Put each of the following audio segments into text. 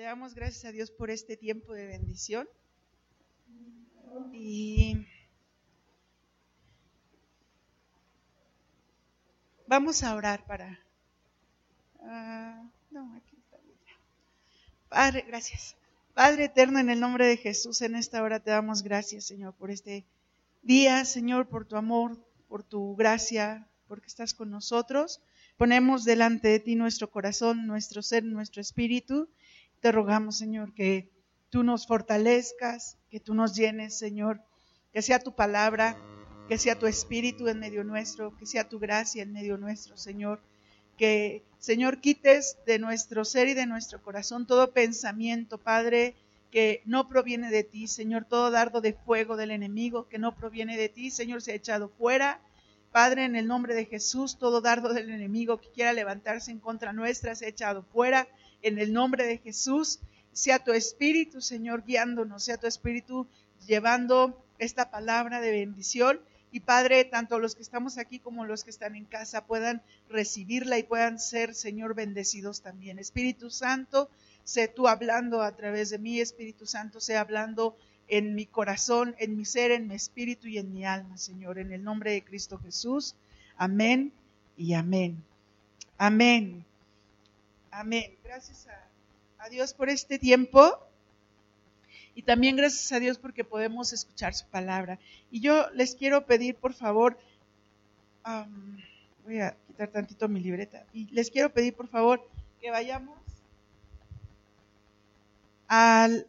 Le damos gracias a Dios por este tiempo de bendición. Y vamos a orar para... Uh, no, aquí está. Padre, gracias. Padre eterno, en el nombre de Jesús, en esta hora te damos gracias, Señor, por este día, Señor, por tu amor, por tu gracia, porque estás con nosotros. Ponemos delante de ti nuestro corazón, nuestro ser, nuestro espíritu te rogamos, Señor, que tú nos fortalezcas, que tú nos llenes, Señor, que sea tu palabra, que sea tu espíritu en medio nuestro, que sea tu gracia en medio nuestro, Señor. Que, Señor, quites de nuestro ser y de nuestro corazón todo pensamiento, Padre, que no proviene de ti, Señor, todo dardo de fuego del enemigo que no proviene de ti, Señor, se ha echado fuera. Padre, en el nombre de Jesús, todo dardo del enemigo que quiera levantarse en contra nuestra se ha echado fuera en el nombre de Jesús. Sea tu espíritu, Señor, guiándonos, sea tu espíritu llevando esta palabra de bendición. Y Padre, tanto los que estamos aquí como los que están en casa puedan recibirla y puedan ser, Señor, bendecidos también. Espíritu Santo, sé tú hablando a través de mí, Espíritu Santo, sé hablando en mi corazón, en mi ser, en mi espíritu y en mi alma, Señor, en el nombre de Cristo Jesús. Amén y amén. Amén. Amén. Gracias a, Dios por este tiempo. Y también gracias a Dios porque podemos escuchar su palabra. Y yo les quiero pedir, por favor, voy a quitar tantito mi libreta. Y les quiero pedir, por favor, que vayamos al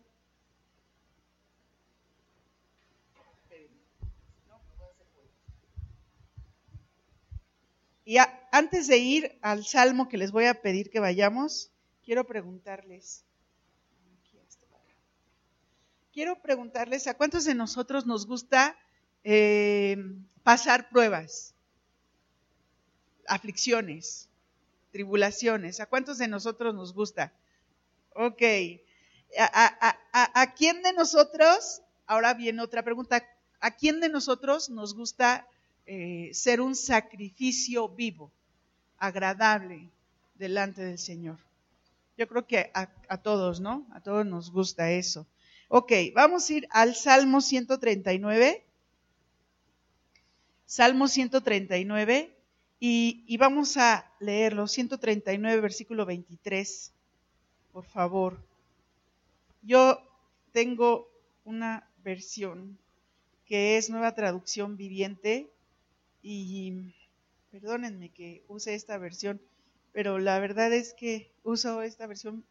Y antes de ir al salmo que les voy a pedir que vayamos, quiero preguntarles, quiero preguntarles a cuántos de nosotros nos gusta eh, pasar pruebas, aflicciones, tribulaciones, a cuántos de nosotros nos gusta. Ok, ¿A, quién de nosotros, ahora viene otra pregunta, ¿a quién de nosotros nos gusta eh, ser un sacrificio vivo, agradable delante del Señor. Yo creo que a, todos, ¿no? A todos nos gusta eso. Ok, vamos a ir al Salmo 139. Salmo 139 y, y vamos a leerlo. 139, versículo 23. Por favor. Yo tengo una versión que es nueva traducción viviente y perdónenme que use esta versión, pero la verdad es que uso esta versión,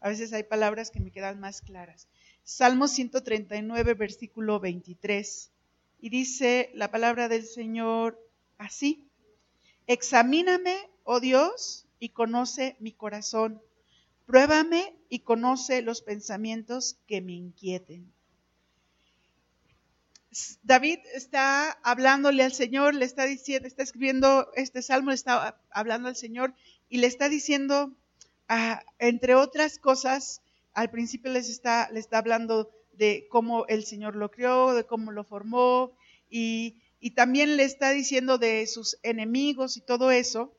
a veces hay palabras que me quedan más claras. Salmo 139, versículo 23, y dice la palabra del Señor así, examíname, oh Dios, y conoce mi corazón, pruébame y conoce los pensamientos que me inquieten David está hablándole al Señor, le está diciendo, está escribiendo este salmo, le está hablando al Señor y le está diciendo, ah, entre otras cosas, al principio les está, le está hablando de cómo el Señor lo creó, de cómo lo formó y, y también le está diciendo de sus enemigos y todo eso.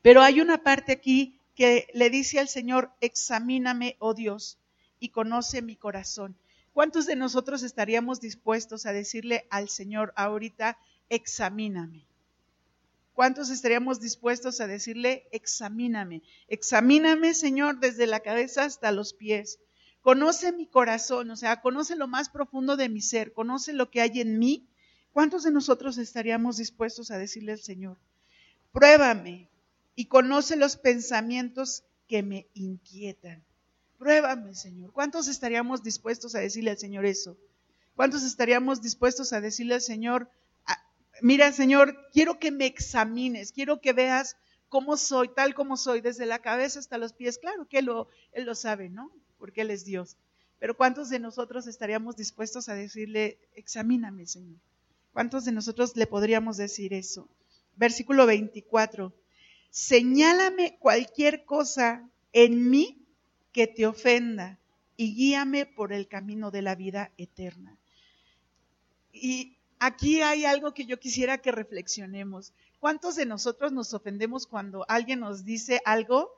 Pero hay una parte aquí que le dice al Señor, examíname, oh Dios, y conoce mi corazón. ¿Cuántos de nosotros estaríamos dispuestos a decirle al Señor ahorita, examíname? ¿Cuántos estaríamos dispuestos a decirle, examíname? Examíname, Señor, desde la cabeza hasta los pies. Conoce mi corazón, o sea, conoce lo más profundo de mi ser, conoce lo que hay en mí. ¿Cuántos de nosotros estaríamos dispuestos a decirle al Señor, pruébame y conoce los pensamientos que me inquietan? Pruébame, Señor. ¿Cuántos estaríamos dispuestos a decirle al Señor eso? ¿Cuántos estaríamos dispuestos a decirle al Señor, ah, mira, Señor, quiero que me examines, quiero que veas cómo soy, tal como soy, desde la cabeza hasta los pies? Claro que lo, Él lo sabe, ¿no? Porque Él es Dios. Pero ¿cuántos de nosotros estaríamos dispuestos a decirle, examíname, Señor? ¿Cuántos de nosotros le podríamos decir eso? Versículo 24. Señálame cualquier cosa en mí que te ofenda y guíame por el camino de la vida eterna. Y aquí hay algo que yo quisiera que reflexionemos. ¿Cuántos de nosotros nos ofendemos cuando alguien nos dice algo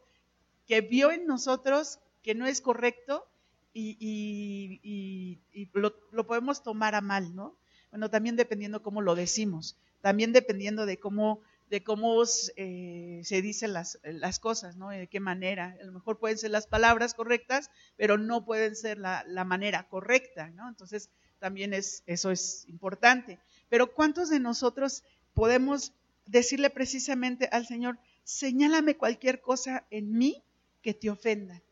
que vio en nosotros que no es correcto y, lo, podemos tomar a mal, ¿no? Bueno, también dependiendo cómo lo decimos, también dependiendo de cómo, de cómo eh, se dicen las, las, cosas, ¿no? De qué manera. A lo mejor pueden ser las palabras correctas, pero no pueden ser la, la manera correcta, ¿no? Entonces, también es, eso es importante. Pero ¿cuántos de nosotros podemos decirle precisamente al Señor, señálame cualquier cosa en mí que te ofenda?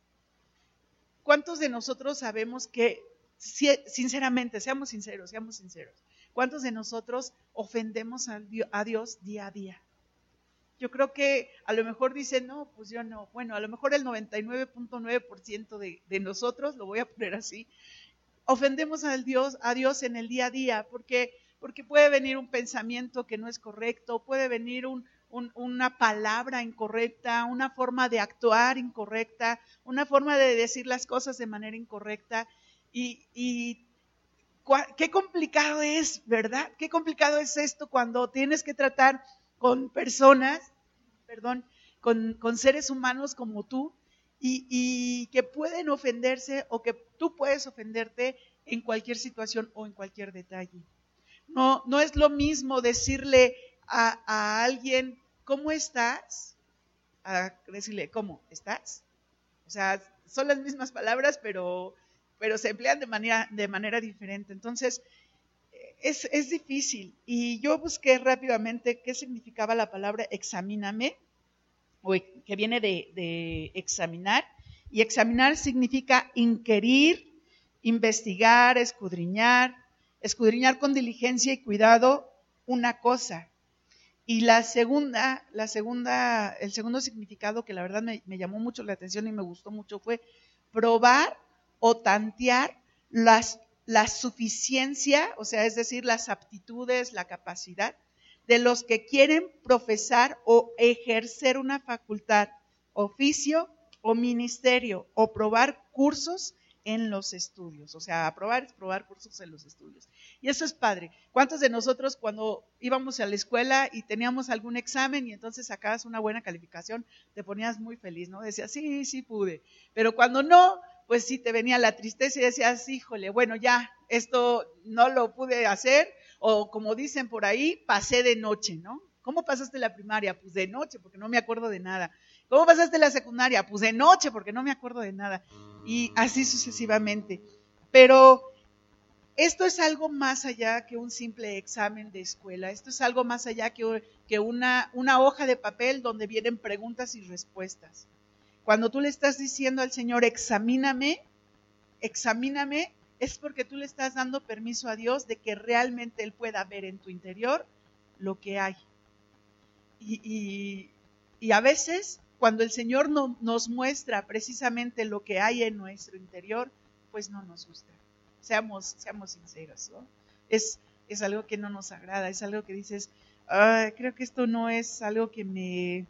¿Cuántos de nosotros sabemos que, sinceramente, seamos sinceros, seamos sinceros, cuántos de nosotros ofendemos a Dios día a día? Yo creo que a lo mejor dicen, no, pues yo no. Bueno, a lo mejor el 99.9% de, de nosotros, lo voy a poner así, ofendemos a Dios, a Dios en el día a día, porque, porque puede venir un pensamiento que no es correcto, puede venir un, una palabra incorrecta, una forma de actuar incorrecta, una forma de decir las cosas de manera incorrecta. Y, qué complicado es, ¿verdad? Qué complicado es esto cuando tienes que tratar con personas, perdón, con, con seres humanos como tú, y, que pueden ofenderse o que tú puedes ofenderte en cualquier situación o en cualquier detalle. No, no es lo mismo decirle a, alguien, ¿cómo estás? A decirle, ¿cómo estás? O sea, son las mismas palabras, pero, pero se emplean de manera, de manera diferente. Entonces, es, es difícil. Y yo busqué rápidamente qué significaba la palabra examíname que viene de, examinar, y examinar significa inquirir, investigar, escudriñar, escudriñar con diligencia y cuidado una cosa. Y la segunda, la segunda, el segundo significado que la verdad me, llamó mucho la atención y me gustó mucho fue probar o tantear las, la suficiencia, o sea, es decir, las aptitudes, la capacidad de los que quieren profesar o ejercer una facultad, oficio o ministerio o probar cursos en los estudios. O sea, aprobar es probar cursos en los estudios. Y eso es padre. ¿Cuántos de nosotros cuando íbamos a la escuela y teníamos algún examen y entonces sacabas una buena calificación, te ponías muy feliz, ¿no? Decías, sí, sí pude. Pero cuando no, pues sí te venía la tristeza y decías, híjole, bueno, ya, esto no lo pude hacer, o como dicen por ahí, pasé de noche, ¿no? ¿Cómo pasaste la primaria? Pues de noche, porque no me acuerdo de nada. ¿Cómo pasaste la secundaria? Pues de noche, porque no me acuerdo de nada. Y así sucesivamente. Pero esto es algo más allá que un simple examen de escuela. Esto es algo más allá que, una hoja de papel donde vienen preguntas y respuestas. Cuando tú le estás diciendo al Señor, examíname, examíname, es porque tú le estás dando permiso a Dios de que realmente Él pueda ver en tu interior lo que hay. Y, a veces, cuando el Señor no, nos muestra precisamente lo que hay en nuestro interior, pues no nos gusta. Seamos, seamos sinceros, ¿no? Es, es algo que no nos agrada, es algo que dices, creo que esto no es algo que me,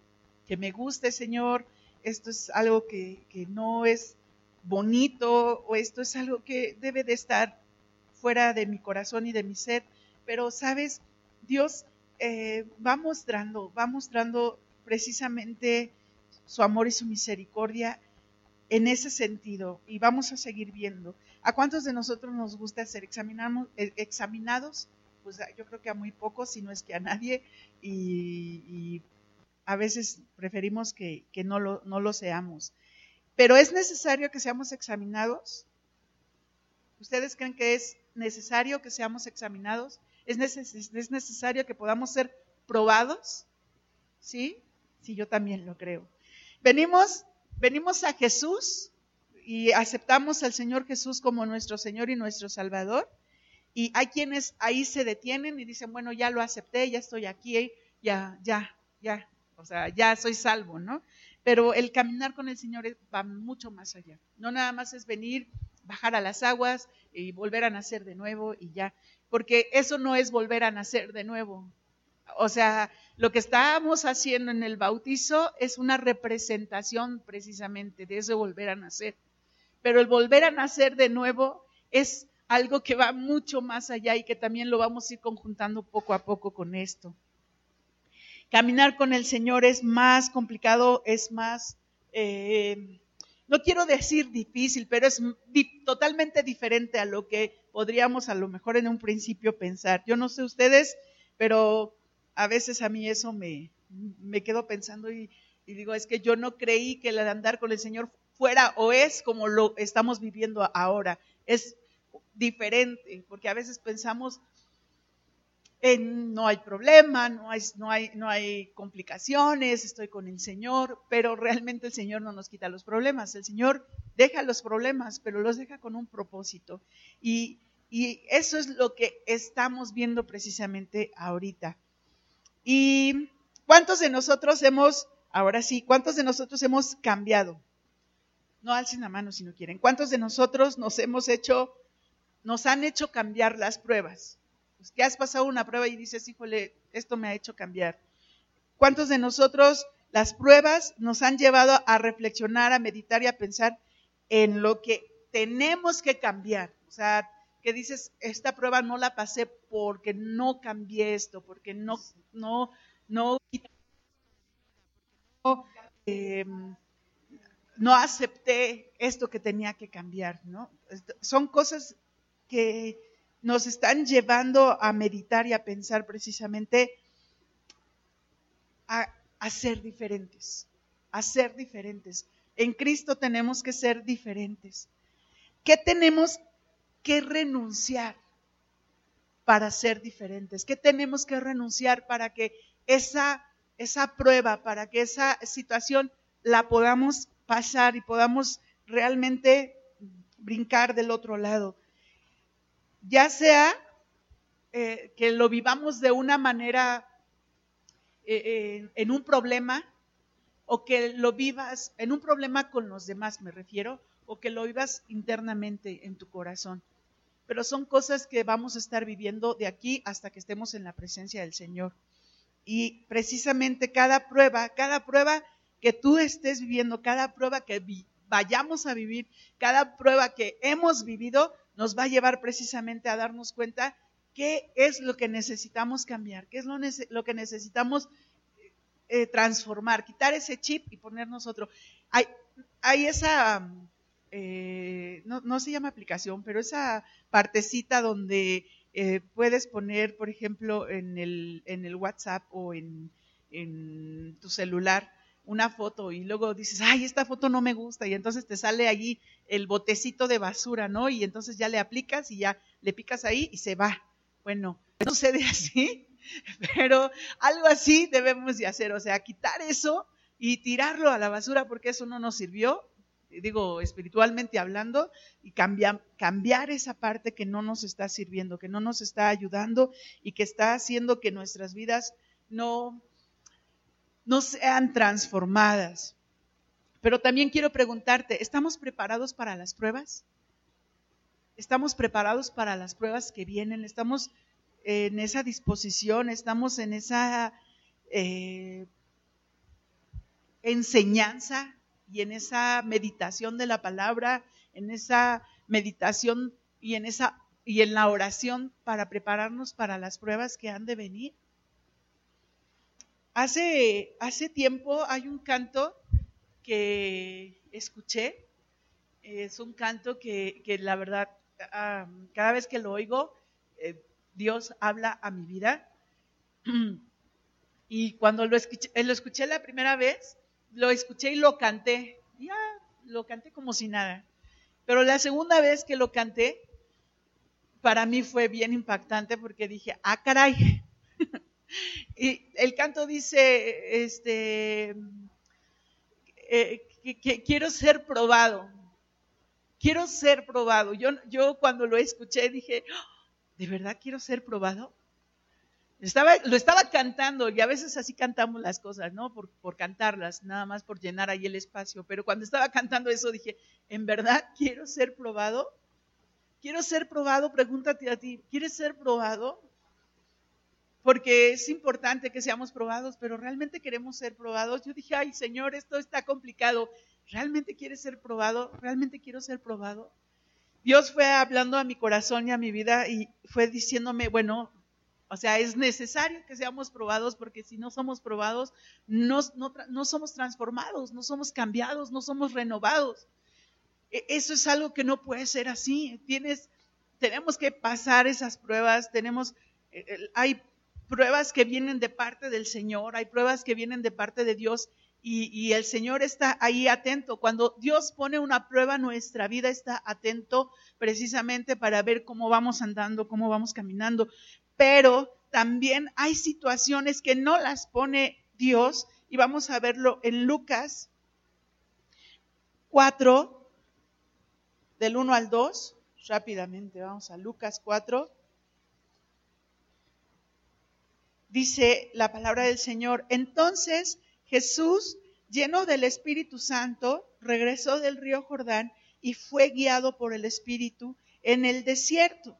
que me guste, Señor, esto es algo que, que no es bonito o esto es algo que debe de estar fuera de mi corazón y de mi ser. Pero, ¿sabes? Dios eh, va mostrando, va mostrando precisamente su amor y su misericordia en ese sentido y vamos a seguir viendo. ¿A cuántos de nosotros nos gusta ser eh, examinados? Pues yo creo que a muy pocos, si no es que a nadie, y, a veces preferimos que, no, lo, no lo seamos. Pero es necesario que seamos examinados. ¿Ustedes creen que es necesario que seamos examinados? ¿Es, necesario que podamos ser probados? ¿Sí? Sí, yo también lo creo. Venimos, venimos a Jesús y aceptamos al Señor Jesús como nuestro Señor y nuestro Salvador. Y hay quienes ahí se detienen y dicen, bueno, ya lo acepté, ya estoy aquí, ya, ya, ya, o sea, ya soy salvo, ¿no? Pero el caminar con el Señor va mucho más allá. No nada más es venir, bajar a las aguas y volver a nacer de nuevo y ya. Porque eso no es volver a nacer de nuevo. O sea, lo que estamos haciendo en el bautizo es una representación precisamente de eso volver a nacer. Pero el volver a nacer de nuevo es algo que va mucho más allá y que también lo vamos a ir conjuntando poco a poco con esto. Caminar con el Señor es más complicado, es más, eh, no quiero decir difícil, pero es totalmente diferente a lo que podríamos a lo mejor en un principio pensar. Yo no sé ustedes, pero a veces a mí eso me, me quedo pensando y, y digo, es que yo no creí que el andar con el Señor fuera o es como lo estamos viviendo ahora. Es diferente, porque a veces pensamos en no hay problema, no hay, no, hay, no hay complicaciones, estoy con el Señor, pero realmente el Señor no nos quita los problemas. El Señor deja los problemas, pero los deja con un propósito. Y, y eso es lo que estamos viendo precisamente ahorita. ¿Y cuántos de nosotros hemos, ahora sí, cuántos de nosotros hemos cambiado? No alcen la mano si no quieren. ¿Cuántos de nosotros nos hemos hecho, nos han hecho cambiar las pruebas? Pues que has pasado una prueba y dices, híjole, esto me ha hecho cambiar. ¿Cuántos de nosotros las pruebas nos han llevado a reflexionar, a meditar y a pensar en lo que tenemos que cambiar? O sea, que dices, esta prueba no la pasé porque no cambié esto, porque no, no, no, eh, no acepté esto que tenía que cambiar, ¿no? Son cosas que nos están llevando a meditar y a pensar precisamente a, ser diferentes, a ser diferentes. En Cristo tenemos que ser diferentes. ¿Qué tenemos que renunciar para ser diferentes? ¿Qué tenemos que renunciar para que esa, esa prueba, para que esa situación la podamos pasar y podamos realmente brincar del otro lado. Ya sea eh, que lo vivamos de una manera eh, eh, en un problema o que lo vivas en un problema con los demás, me refiero, o que lo vivas internamente en tu corazón. Pero son cosas que vamos a estar viviendo de aquí hasta que estemos en la presencia del Señor. Y precisamente cada prueba, cada prueba que tú estés viviendo, cada prueba que vayamos a vivir, cada prueba que hemos vivido, nos va a llevar precisamente a darnos cuenta qué es lo que necesitamos cambiar, qué es lo, que necesitamos eh, transformar, quitar ese chip y ponernos otro. Hay, hay esa, eh, no, se llama aplicación, pero esa partecita donde eh, puedes poner, por ejemplo, en el, WhatsApp o en tu celular, una foto y luego dices, ay, esta foto no me gusta y entonces te sale allí el botecito de basura, ¿no? Y entonces ya le aplicas y ya le picas ahí y se va. Bueno, no sucede así, pero algo así debemos de hacer, o sea, quitar eso y tirarlo a la basura porque eso no nos sirvió, digo, espiritualmente hablando, y cambiar, cambiar esa parte que no nos está sirviendo, que no nos está ayudando y que está haciendo que nuestras vidas no no sean transformadas. Pero también quiero preguntarte, ¿estamos preparados para las pruebas? ¿Estamos preparados para las pruebas que vienen? ¿Estamos en esa disposición? ¿Estamos en esa eh, enseñanza y en esa meditación de la palabra, en esa meditación y en esa y en la oración para prepararnos para las pruebas que han de venir? Hace, hace tiempo hay un canto que escuché, es un canto que, la verdad, cada vez que lo oigo, eh, Dios habla a mi vida. Y cuando lo escuché, lo escuché la primera vez, lo escuché y lo canté. Ya, lo canté como si nada. Pero la segunda vez que lo canté, para mí fue bien impactante porque dije, ah, caray, y el canto dice, este, eh, que, quiero ser probado, quiero ser probado. Yo, yo cuando lo escuché dije, ¿de verdad quiero ser probado? Estaba, lo estaba cantando y a veces así cantamos las cosas, ¿no? Por, por cantarlas, nada más por llenar ahí el espacio. Pero cuando estaba cantando eso dije, ¿en verdad quiero ser probado? ¿Quiero ser probado? Pregúntate a ti, ¿quieres ser probado? Porque es importante que seamos probados, pero realmente queremos ser probados. Yo dije, ay Señor, esto está complicado. ¿Realmente quieres ser probado? ¿Realmente quiero ser probado? Dios fue hablando a mi corazón y a mi vida y fue diciéndome, bueno, O sea, es necesario que seamos probados porque si no somos probados, no, no, somos transformados, no somos cambiados, no somos renovados. E, eso es algo que no puede ser así. Tienes, tenemos que pasar esas pruebas, tenemos, eh, hay pruebas que vienen de parte del Señor, hay pruebas que vienen de parte de Dios y, el Señor está ahí atento. Cuando Dios pone una prueba nuestra vida, está atento precisamente para ver cómo vamos andando, cómo vamos caminando. Pero también hay situaciones que no las pone Dios y vamos a verlo en Lucas 4, del 1 al 2. Rápidamente, vamos a Lucas 4. Dice la palabra del Señor, entonces Jesús, lleno del Espíritu Santo, regresó del río Jordán y fue guiado por el Espíritu en el desierto,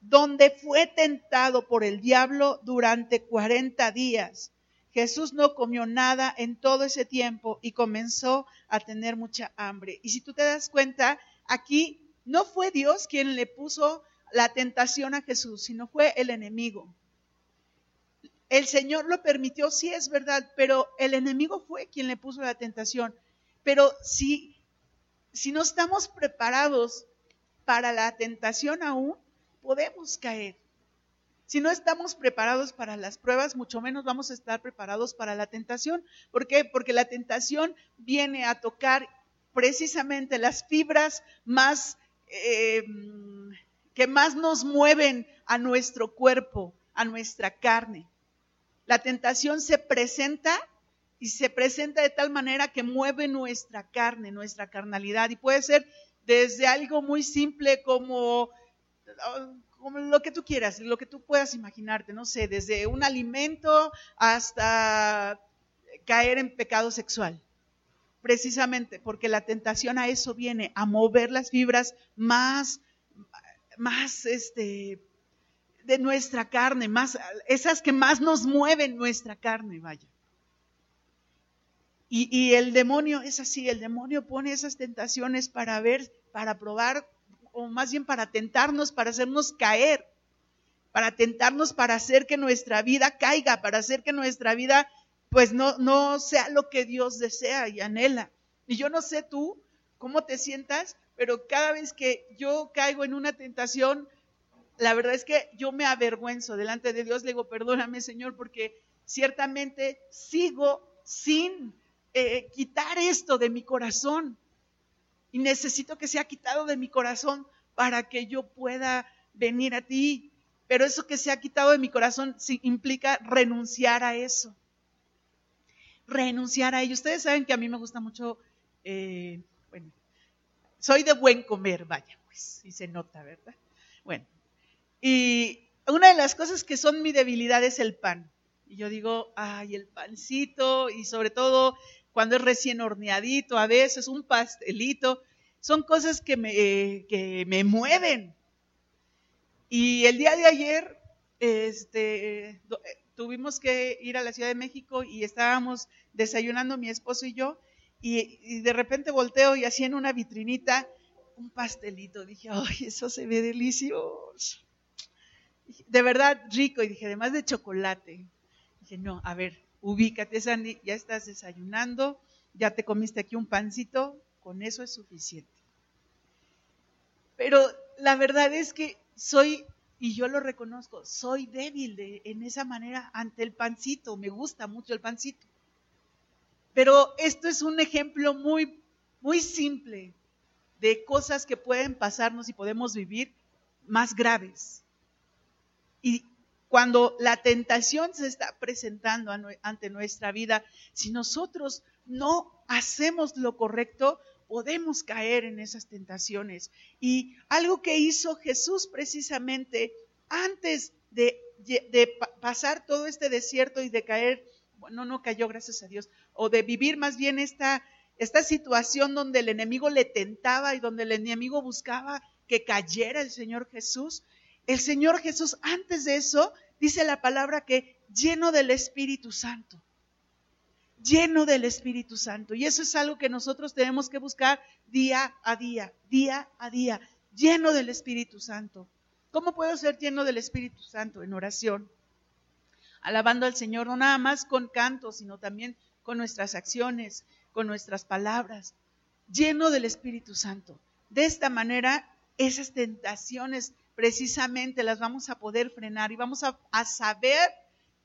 donde fue tentado por el diablo durante cuarenta días. Jesús no comió nada en todo ese tiempo y comenzó a tener mucha hambre. Y si tú te das cuenta, aquí no fue Dios quien le puso la tentación a Jesús, sino fue el enemigo. El Señor lo permitió, sí es verdad, pero el enemigo fue quien le puso la tentación. Pero si, si no estamos preparados para la tentación aún, podemos caer. Si no estamos preparados para las pruebas, mucho menos vamos a estar preparados para la tentación. ¿Por qué? Porque la tentación viene a tocar precisamente las fibras más eh, que más nos mueven a nuestro cuerpo, a nuestra carne. La tentación se presenta y se presenta de tal manera que mueve nuestra carne, nuestra carnalidad. Y puede ser desde algo muy simple como, como lo que tú quieras, lo que tú puedas imaginarte, no sé, desde un alimento hasta caer en pecado sexual. Precisamente porque la tentación a eso viene, a mover las fibras más, más este, de nuestra carne, más, esas que más nos mueven nuestra carne, vaya. Y, y, el demonio es así, el demonio pone esas tentaciones para ver, para probar, o más bien para tentarnos, para hacernos caer, para tentarnos, para hacer que nuestra vida caiga, para hacer que nuestra vida pues no, no sea lo que Dios desea y anhela. Y yo no sé tú cómo te sientas, pero cada vez que yo caigo en una tentación, la verdad es que yo me avergüenzo delante de Dios, le digo, perdóname Señor, porque ciertamente sigo sin eh, quitar esto de mi corazón. Y necesito que sea quitado de mi corazón para que yo pueda venir a ti. Pero eso que se ha quitado de mi corazón implica renunciar a eso. Renunciar a ello. Ustedes saben que a mí me gusta mucho, eh, bueno, soy de buen comer, vaya, pues, y se nota, ¿verdad? Bueno, y una de las cosas que son mi debilidad es el pan. Y yo digo, ay, el pancito, y sobre todo cuando es recién horneadito, a veces un pastelito, son cosas que me, que me mueven. Y el día de ayer, este, tuvimos que ir a la Ciudad de México y estábamos desayunando mi esposo y yo, y, y de repente volteo y así en una vitrinita un pastelito. Dije, ay, eso se ve delicioso de verdad rico. Y dije, además de chocolate. Dije, no, a ver, ubícate, Sandy, ya estás desayunando, ya te comiste aquí un pancito, con eso es suficiente. Pero la verdad es que soy, y yo lo reconozco, soy débil de, en esa manera ante el pancito, me gusta mucho el pancito. Pero esto es un ejemplo muy, muy simple de cosas que pueden pasarnos y podemos vivir más graves. Y cuando la tentación se está presentando ante nuestra vida, si nosotros no hacemos lo correcto, podemos caer en esas tentaciones. Y algo que hizo Jesús precisamente antes de, pasar todo este desierto y de caer, bueno, no cayó, gracias a Dios, o de vivir más bien esta, esta situación donde el enemigo le tentaba y donde el enemigo buscaba que cayera el Señor Jesús, el Señor Jesús, antes de eso, dice la palabra que lleno del Espíritu Santo. Lleno del Espíritu Santo. Y eso es algo que nosotros tenemos que buscar día a día, día a día, lleno del Espíritu Santo. ¿Cómo puedo ser lleno del Espíritu Santo? En oración, alabando al Señor, no nada más con cantos, sino también con nuestras acciones, con nuestras palabras, lleno del Espíritu Santo. De esta manera, esas tentaciones precisamente las vamos a poder frenar y vamos a, saber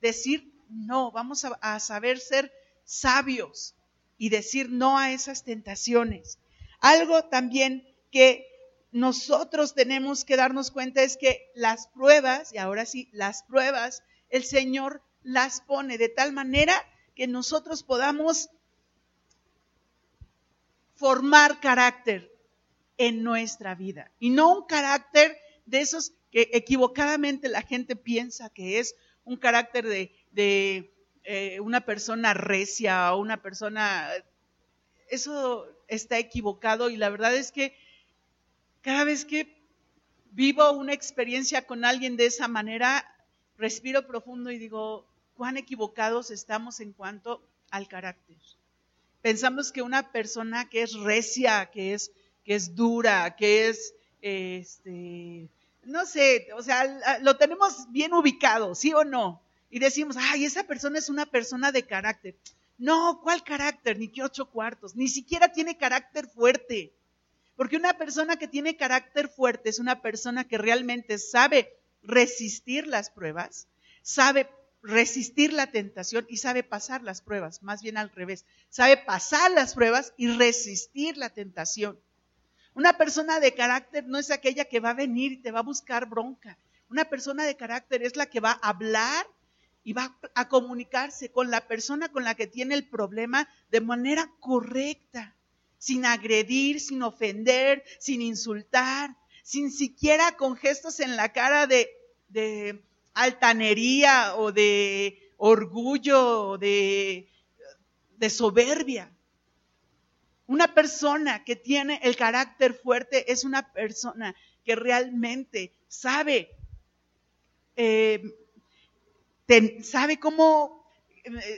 decir no, vamos a saber ser sabios y decir no a esas tentaciones. Algo también que nosotros tenemos que darnos cuenta es que las pruebas, y ahora sí, las pruebas, el Señor las pone de tal manera que nosotros podamos formar carácter en nuestra vida. Y no un carácter de esos que equivocadamente la gente piensa que es un carácter de, eh, una persona recia o una persona... Eso está equivocado y la verdad es que cada vez que vivo una experiencia con alguien de esa manera, respiro profundo y digo, cuán equivocados estamos en cuanto al carácter. Pensamos que una persona que es recia, que es, que es dura, que es, este, no sé, o sea, lo tenemos bien ubicado, ¿sí o no? Y decimos, ay, esa persona es una persona de carácter. No, ¿cuál carácter? Ni que ocho cuartos. Ni siquiera tiene carácter fuerte. Porque una persona que tiene carácter fuerte es una persona que realmente sabe resistir las pruebas, sabe resistir la tentación y sabe pasar las pruebas, más bien al revés, sabe pasar las pruebas y resistir la tentación. Una persona de carácter no es aquella que va a venir y te va a buscar bronca. Una persona de carácter es la que va a hablar y va a comunicarse con la persona con la que tiene el problema de manera correcta, sin agredir, sin ofender, sin insultar, sin siquiera con gestos en la cara de, de altanería o de orgullo o de, de soberbia. Una persona que tiene el carácter fuerte es una persona que realmente sabe eh, sabe cómo,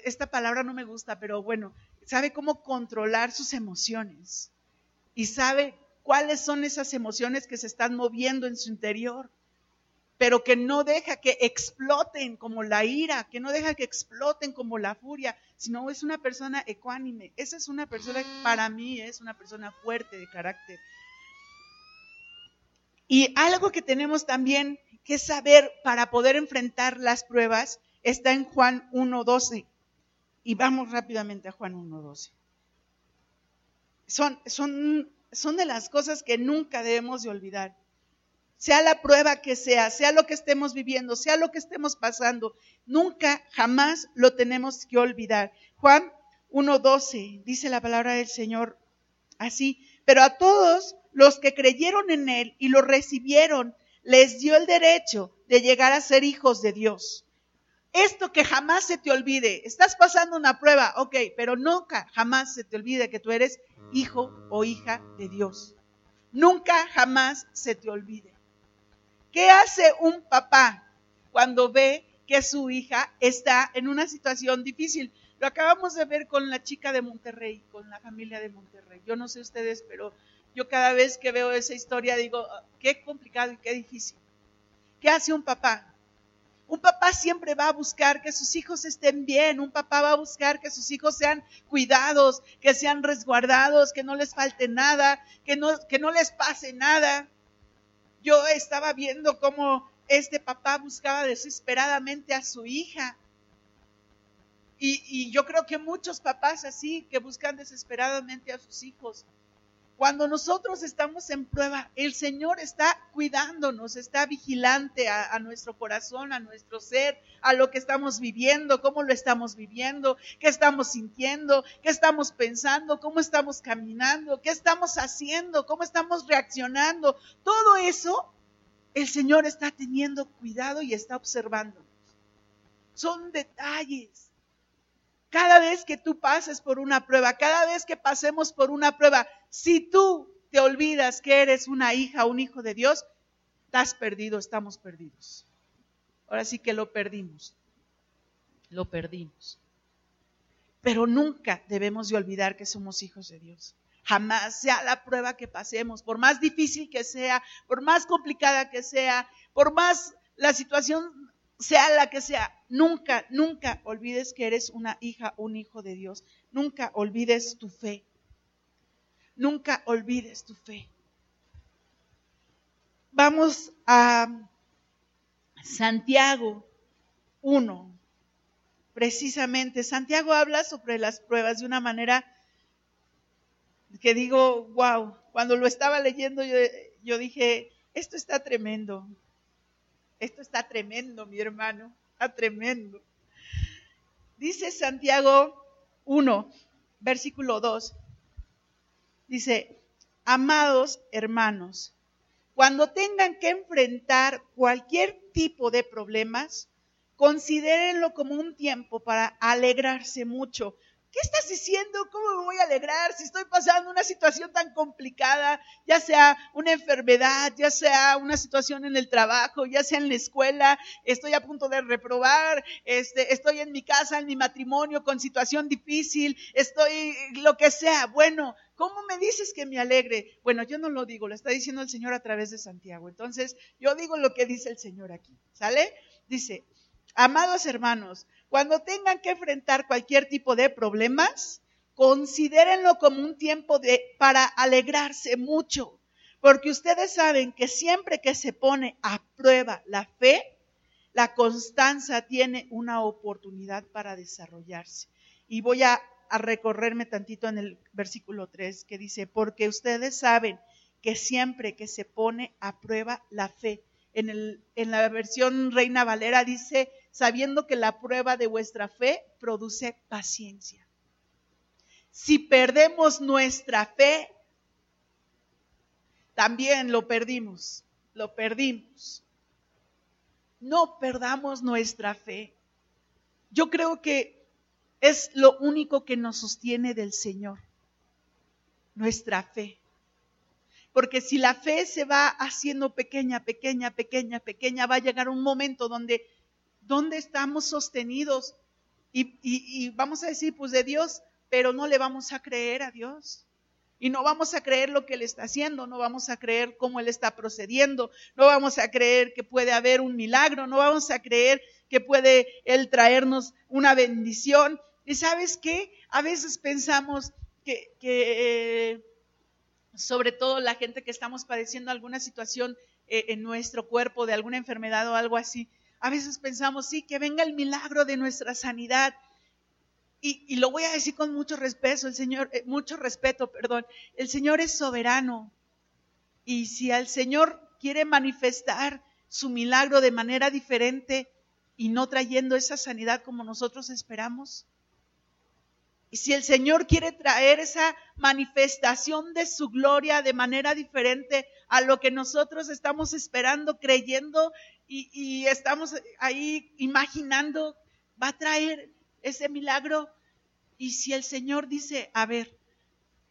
esta palabra no me gusta, pero bueno, sabe cómo controlar sus emociones y sabe cuáles son esas emociones que se están moviendo en su interior, pero que no deja que exploten como la ira, que no deja que exploten como la furia, sino es una persona ecuánime. Esa es una persona, para mí es una persona fuerte de carácter. Y algo que tenemos también que saber para poder enfrentar las pruebas está en Juan 1.12. Y vamos rápidamente a Juan 1.12. Son, son, son de las cosas que nunca debemos de olvidar. Sea la prueba que sea, sea lo que estemos viviendo, sea lo que estemos pasando, nunca, jamás lo tenemos que olvidar. Juan 1.12 dice la palabra del Señor así, pero a todos los que creyeron en Él y lo recibieron, les dio el derecho de llegar a ser hijos de Dios. Esto que jamás se te olvide, estás pasando una prueba, ok, pero nunca, jamás se te olvide que tú eres hijo o hija de Dios. Nunca, jamás se te olvide. ¿Qué hace un papá cuando ve que su hija está en una situación difícil? Lo acabamos de ver con la chica de Monterrey, con la familia de Monterrey. Yo no sé ustedes, pero yo cada vez que veo esa historia digo, ah, qué complicado y qué difícil. ¿Qué hace un papá? Un papá siempre va a buscar que sus hijos estén bien, un papá va a buscar que sus hijos sean cuidados, que sean resguardados, que no les falte nada, que no, que no les pase nada. Yo estaba viendo cómo este papá buscaba desesperadamente a su hija. Y, y yo creo que muchos papás así, que buscan desesperadamente a sus hijos. Cuando nosotros estamos en prueba, el Señor está cuidándonos, está vigilante a, nuestro corazón, a nuestro ser, a lo que estamos viviendo, cómo lo estamos viviendo, qué estamos sintiendo, qué estamos pensando, cómo estamos caminando, qué estamos haciendo, cómo estamos reaccionando. Todo eso el Señor está teniendo cuidado y está observándonos. Son detalles cada vez que tú pases por una prueba, cada vez que pasemos por una prueba, si tú te olvidas que eres una hija, un hijo de Dios, estás perdido, estamos perdidos. Ahora sí que lo perdimos. Lo perdimos. Pero nunca debemos de olvidar que somos hijos de Dios. Jamás, sea la prueba que pasemos, por más difícil que sea, por más complicada que sea, por más la situación sea la que sea, nunca, nunca olvides que eres una hija, un hijo de Dios. Nunca olvides tu fe. Nunca olvides tu fe. Vamos a Santiago 1. Precisamente, Santiago habla sobre las pruebas de una manera que digo, wow, cuando lo estaba leyendo yo, yo dije, esto está tremendo, esto está tremendo, mi hermano, está tremendo. Dice Santiago 1, versículo 2, dice, amados hermanos, cuando tengan que enfrentar cualquier tipo de problemas, considérenlo como un tiempo para alegrarse mucho, ¿Qué estás diciendo? ¿Cómo me voy a alegrar si estoy pasando una situación tan complicada, ya sea una enfermedad, ya sea una situación en el trabajo, ya sea en la escuela, estoy a punto de reprobar, este, estoy en mi casa, en mi matrimonio con situación difícil, estoy lo que sea. Bueno, ¿cómo me dices que me alegre? Bueno, yo no lo digo, lo está diciendo el Señor a través de Santiago. Entonces, yo digo lo que dice el Señor aquí, ¿sale? Dice, amados hermanos, cuando tengan que enfrentar cualquier tipo de problemas, considérenlo como un tiempo de, para alegrarse mucho, porque ustedes saben que siempre que se pone a prueba la fe, la constancia tiene una oportunidad para desarrollarse. Y voy a, recorrerme tantito en el versículo 3 que dice, porque ustedes saben que siempre que se pone a prueba la fe, en, el, en la versión Reina Valera dice, sabiendo que la prueba de vuestra fe produce paciencia. Si perdemos nuestra fe, también lo perdimos, lo perdimos. No perdamos nuestra fe. Yo creo que es lo único que nos sostiene del Señor, nuestra fe. Porque si la fe se va haciendo pequeña, pequeña, pequeña, pequeña, va a llegar un momento donde ¿Dónde estamos sostenidos? Y, vamos a decir, pues de Dios, pero no le vamos a creer a Dios. Y no vamos a creer lo que Él está haciendo, no vamos a creer cómo Él está procediendo, no vamos a creer que puede haber un milagro, no vamos a creer que puede Él traernos una bendición. Y sabes qué? A veces pensamos que, que sobre todo la gente que estamos padeciendo alguna situación eh, en nuestro cuerpo de alguna enfermedad o algo así, a veces pensamos, sí, que venga el milagro de nuestra sanidad. Y, lo voy a decir con mucho respeto, el Señor, eh, mucho respeto, perdón. El Señor es soberano. Y si al Señor quiere manifestar su milagro de manera diferente y no trayendo esa sanidad como nosotros esperamos, y si el Señor quiere traer esa manifestación de su gloria de manera diferente a lo que nosotros estamos esperando, creyendo y, estamos ahí imaginando, va a traer ese milagro. Y si el Señor dice, a ver,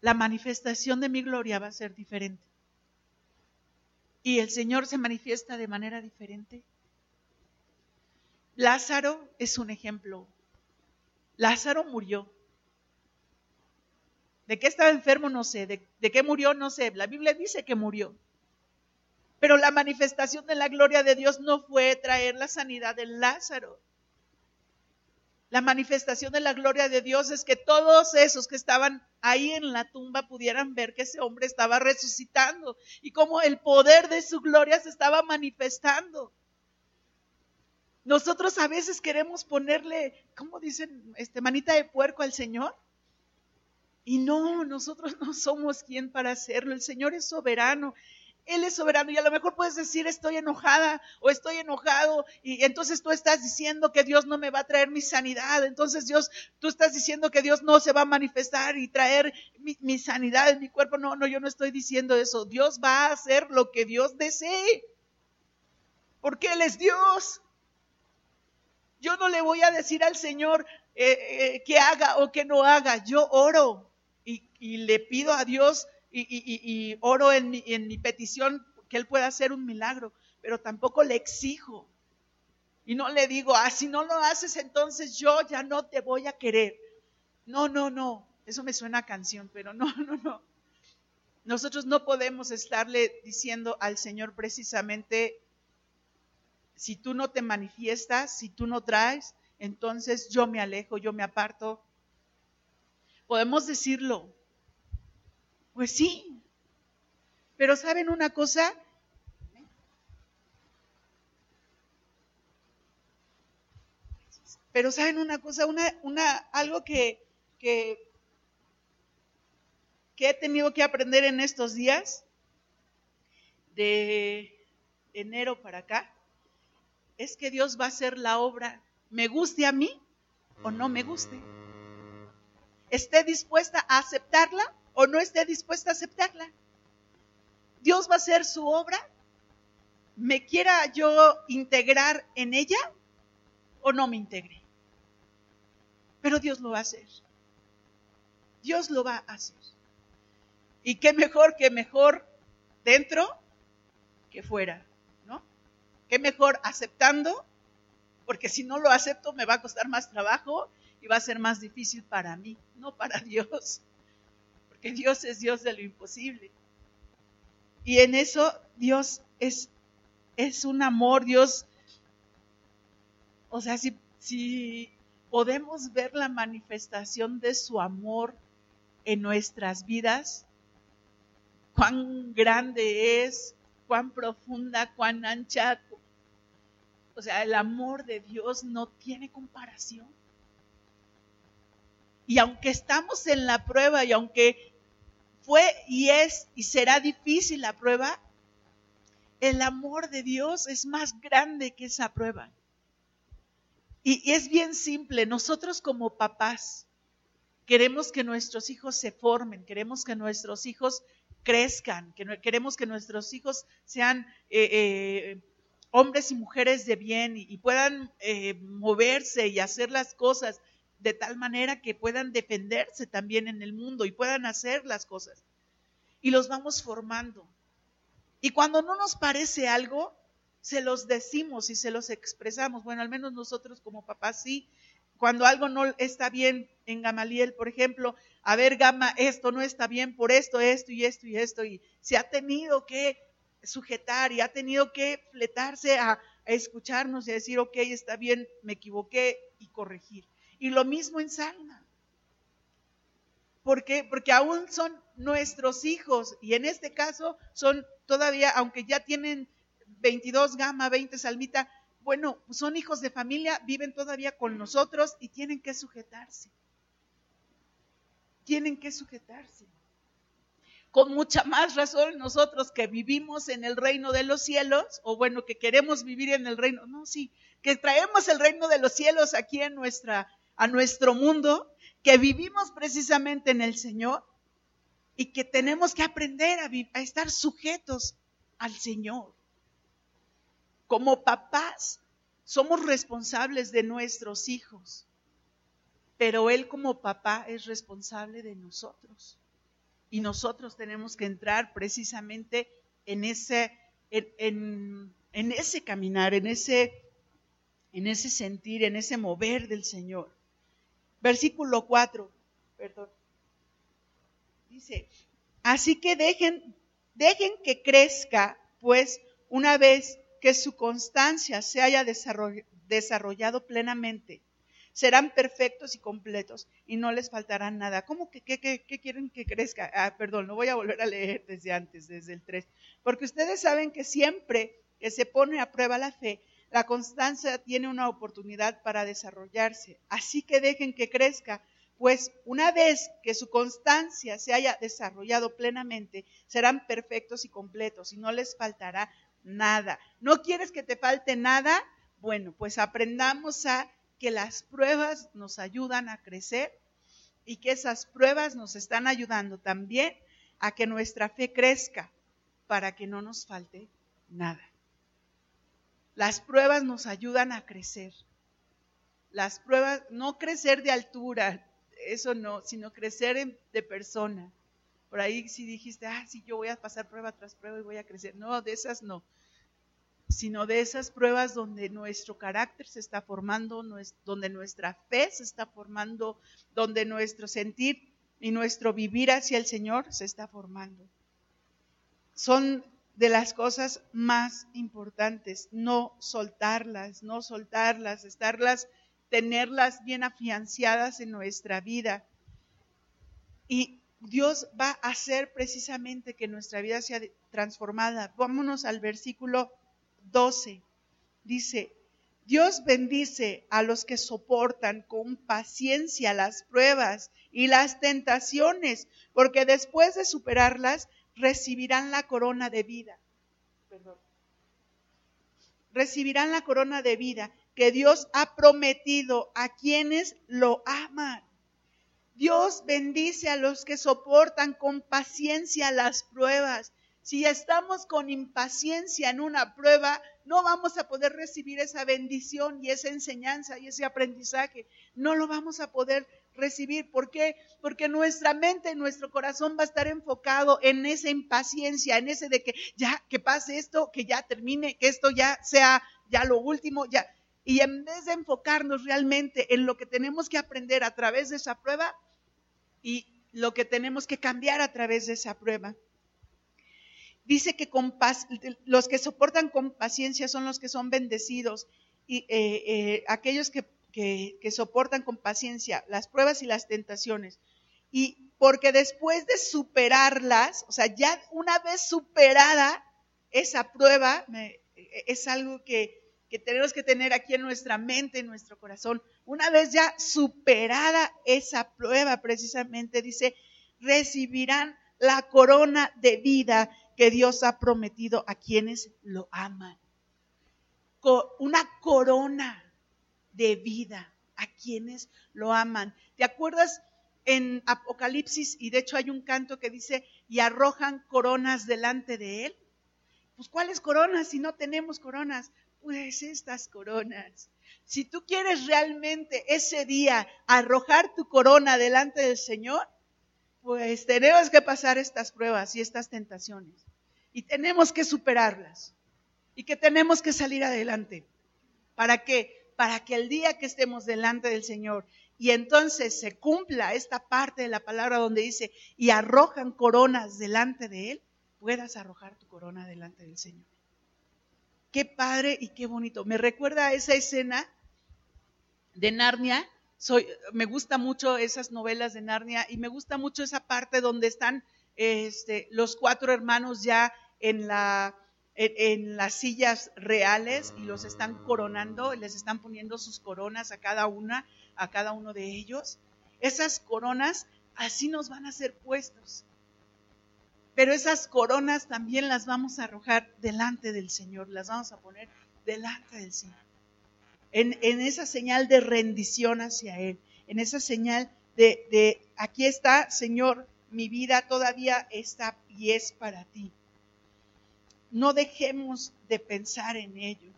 la manifestación de mi gloria va a ser diferente. Y el Señor se manifiesta de manera diferente. Lázaro es un ejemplo. Lázaro murió. ¿De qué estaba enfermo? No sé. ¿De, ¿De, qué murió? No sé. La Biblia dice que murió. Pero la manifestación de la gloria de Dios no fue traer la sanidad de Lázaro. La manifestación de la gloria de Dios es que todos esos que estaban ahí en la tumba pudieran ver que ese hombre estaba resucitando y cómo el poder de su gloria se estaba manifestando. Nosotros a veces queremos ponerle, ¿cómo dicen? Este manita de puerco al Señor. Y no, nosotros no somos quien para hacerlo. El Señor es soberano él es soberano y a lo mejor puedes decir estoy enojada o estoy enojado y entonces tú estás diciendo que Dios no me va a traer mi sanidad. Entonces Dios, tú estás diciendo que Dios no se va a manifestar y traer mi, sanidad en mi cuerpo. No, no, yo no estoy diciendo eso. Dios va a hacer lo que Dios desee. Porque Él es Dios. Yo no le voy a decir al Señor eh, eh, que haga o que no haga. Yo oro y, le pido a Dios y, oro en mi, petición que Él pueda hacer un milagro, pero tampoco le exijo. Y no le digo, ah, si no lo haces, entonces yo ya no te voy a querer. No, no, no. Eso me suena canción, pero no, no, no. nosotros no podemos estarle diciendo al Señor precisamente, si tú no te manifiestas, si tú no traes, entonces yo me alejo, yo me aparto. Podemos decirlo. Pues sí. Pero ¿saben una cosa? Pero ¿saben una cosa? Una, una, algo que, que que he tenido que aprender en estos días, de enero para acá, es que Dios va a hacer la obra, me guste a mí o no me guste. Esté dispuesta a aceptarla o no esté dispuesta a aceptarla. Dios va a hacer su obra, me quiera yo integrar en ella o no me integre. Pero Dios lo va a hacer. Dios lo va a hacer. Y qué mejor que mejor dentro que fuera, ¿no? Qué mejor aceptando, porque si no lo acepto me va a costar más trabajo y va a ser más difícil para mí, no para Dios, porque Dios es Dios de lo imposible. Y en eso Dios es, es un amor, Dios, o sea, si, si podemos ver la manifestación de su amor en nuestras vidas, cuán grande es, cuán profunda, cuán ancha. O sea, el amor de Dios no tiene comparación. Y aunque estamos en la prueba y aunque fue y es y será difícil la prueba, el amor de Dios es más grande que esa prueba. Y, es bien simple, nosotros como papás queremos que nuestros hijos se formen, queremos que nuestros hijos crezcan, que queremos que nuestros hijos sean eh, eh, hombres y mujeres de bien y, puedan eh, moverse y hacer las cosas de tal manera que puedan defenderse también en el mundo y puedan hacer las cosas. Y los vamos formando. Y cuando no nos parece algo, se los decimos y se los expresamos. Bueno, al menos nosotros como papás sí, cuando algo no está bien en Gamaliel, por ejemplo, a ver, Gama, esto no está bien por esto, esto y esto y esto, y se ha tenido que sujetar y ha tenido que fletarse a, escucharnos y a decir, ok, está bien, me equivoqué y corregir. Y lo mismo en Salma. ¿Por qué? Porque aún son nuestros hijos y en este caso son todavía, aunque ya tienen 22 Gama, 20 Salmita, bueno, son hijos de familia, viven todavía con nosotros y tienen que sujetarse. Tienen que sujetarse. Con mucha más razón nosotros que vivimos en el reino de los cielos, o bueno, que queremos vivir en el reino, no, sí, que traemos el reino de los cielos aquí en nuestra, a nuestro mundo, que vivimos precisamente en el Señor y que tenemos que aprender a, a estar sujetos al Señor como papás somos responsables de nuestros hijos, pero Él como papá es responsable de nosotros. Y nosotros tenemos que entrar precisamente en ese, en, ese caminar, en ese, en ese sentir, en ese mover del Señor. Versículo 4, perdón. Dice, así que dejen, dejen que crezca, pues una vez que su constancia se haya desarrollado plenamente. Serán perfectos y completos y no les faltará nada. ¿Cómo que qué, quieren que crezca? Ah, perdón, lo voy a volver a leer desde antes, desde el 3. Porque ustedes saben que siempre que se pone a prueba la fe, la constancia tiene una oportunidad para desarrollarse. Así que dejen que crezca, pues una vez que su constancia se haya desarrollado plenamente, serán perfectos y completos y no les faltará nada. ¿No quieres que te falte nada? Bueno, pues aprendamos a que las pruebas nos ayudan a crecer y que esas pruebas nos están ayudando también a que nuestra fe crezca para que no nos falte nada. Las pruebas nos ayudan a crecer. Las pruebas, no crecer de altura, eso no, sino crecer de persona. Por ahí si dijiste, ah, sí, yo voy a pasar prueba tras prueba y voy a crecer. No, de esas no, sino de esas pruebas donde nuestro carácter se está formando, donde nuestra fe se está formando, donde nuestro sentir y nuestro vivir hacia el Señor se está formando. son de las cosas más importantes, no soltarlas, no soltarlas, estarlas, tenerlas bien afianciadas en nuestra vida. Y Dios va a hacer precisamente que nuestra vida sea transformada. Vámonos al versículo 12. Dice, Dios bendice a los que soportan con paciencia las pruebas y las tentaciones, porque después de superarlas recibirán la corona de vida. Recibirán la corona de vida que Dios ha prometido a quienes lo aman. Dios bendice a los que soportan con paciencia las pruebas. Si estamos con impaciencia en una prueba, no vamos a poder recibir esa bendición y esa enseñanza y ese aprendizaje. No lo vamos a poder recibir. ¿Por qué? Porque nuestra mente, nuestro corazón va a estar enfocado en esa impaciencia, en ese de que ya, que pase esto, que ya termine, que esto ya sea ya lo último, ya. Y en vez de enfocarnos realmente en lo que tenemos que aprender a través de esa prueba y lo que tenemos que cambiar a través de esa prueba. Dice que los que soportan con paciencia son los que son bendecidos y eh, eh, aquellos que que, soportan con paciencia las pruebas y las tentaciones. Y porque después de superarlas, o sea, ya una vez superada esa prueba, es algo que, que tenemos que tener aquí en nuestra mente, en nuestro corazón. Una vez ya superada esa prueba, precisamente dice, recibirán la corona de vida que Dios ha prometido a quienes lo aman. Una corona de vida a quienes lo aman. ¿Te acuerdas en Apocalipsis? Y de hecho hay un canto que dice, y arrojan coronas delante de él. Pues ¿cuáles coronas si no tenemos coronas? Pues estas coronas. Si tú quieres realmente ese día arrojar tu corona delante del Señor, pues tenemos que pasar estas pruebas y estas tentaciones. Y tenemos que superarlas. Y que tenemos que salir adelante. ¿Para qué? Para que el día que estemos delante del Señor y entonces se cumpla esta parte de la palabra donde dice, y arrojan coronas delante de Él, puedas arrojar tu corona delante del Señor. Qué padre y qué bonito. Me recuerda a esa escena de Narnia. Soy, me gusta mucho esas novelas de Narnia y me gusta mucho esa parte donde están este, los cuatro hermanos ya en la en, las sillas reales y los están coronando, les están poniendo sus coronas a cada una, a cada uno de ellos. Esas coronas así nos van a ser puestos. Pero esas coronas también las vamos a arrojar delante del Señor, las vamos a poner delante del Señor. En, en esa señal de rendición hacia Él, en esa señal de, de aquí está, Señor, mi vida todavía está y es para ti no dejemos de pensar en ello.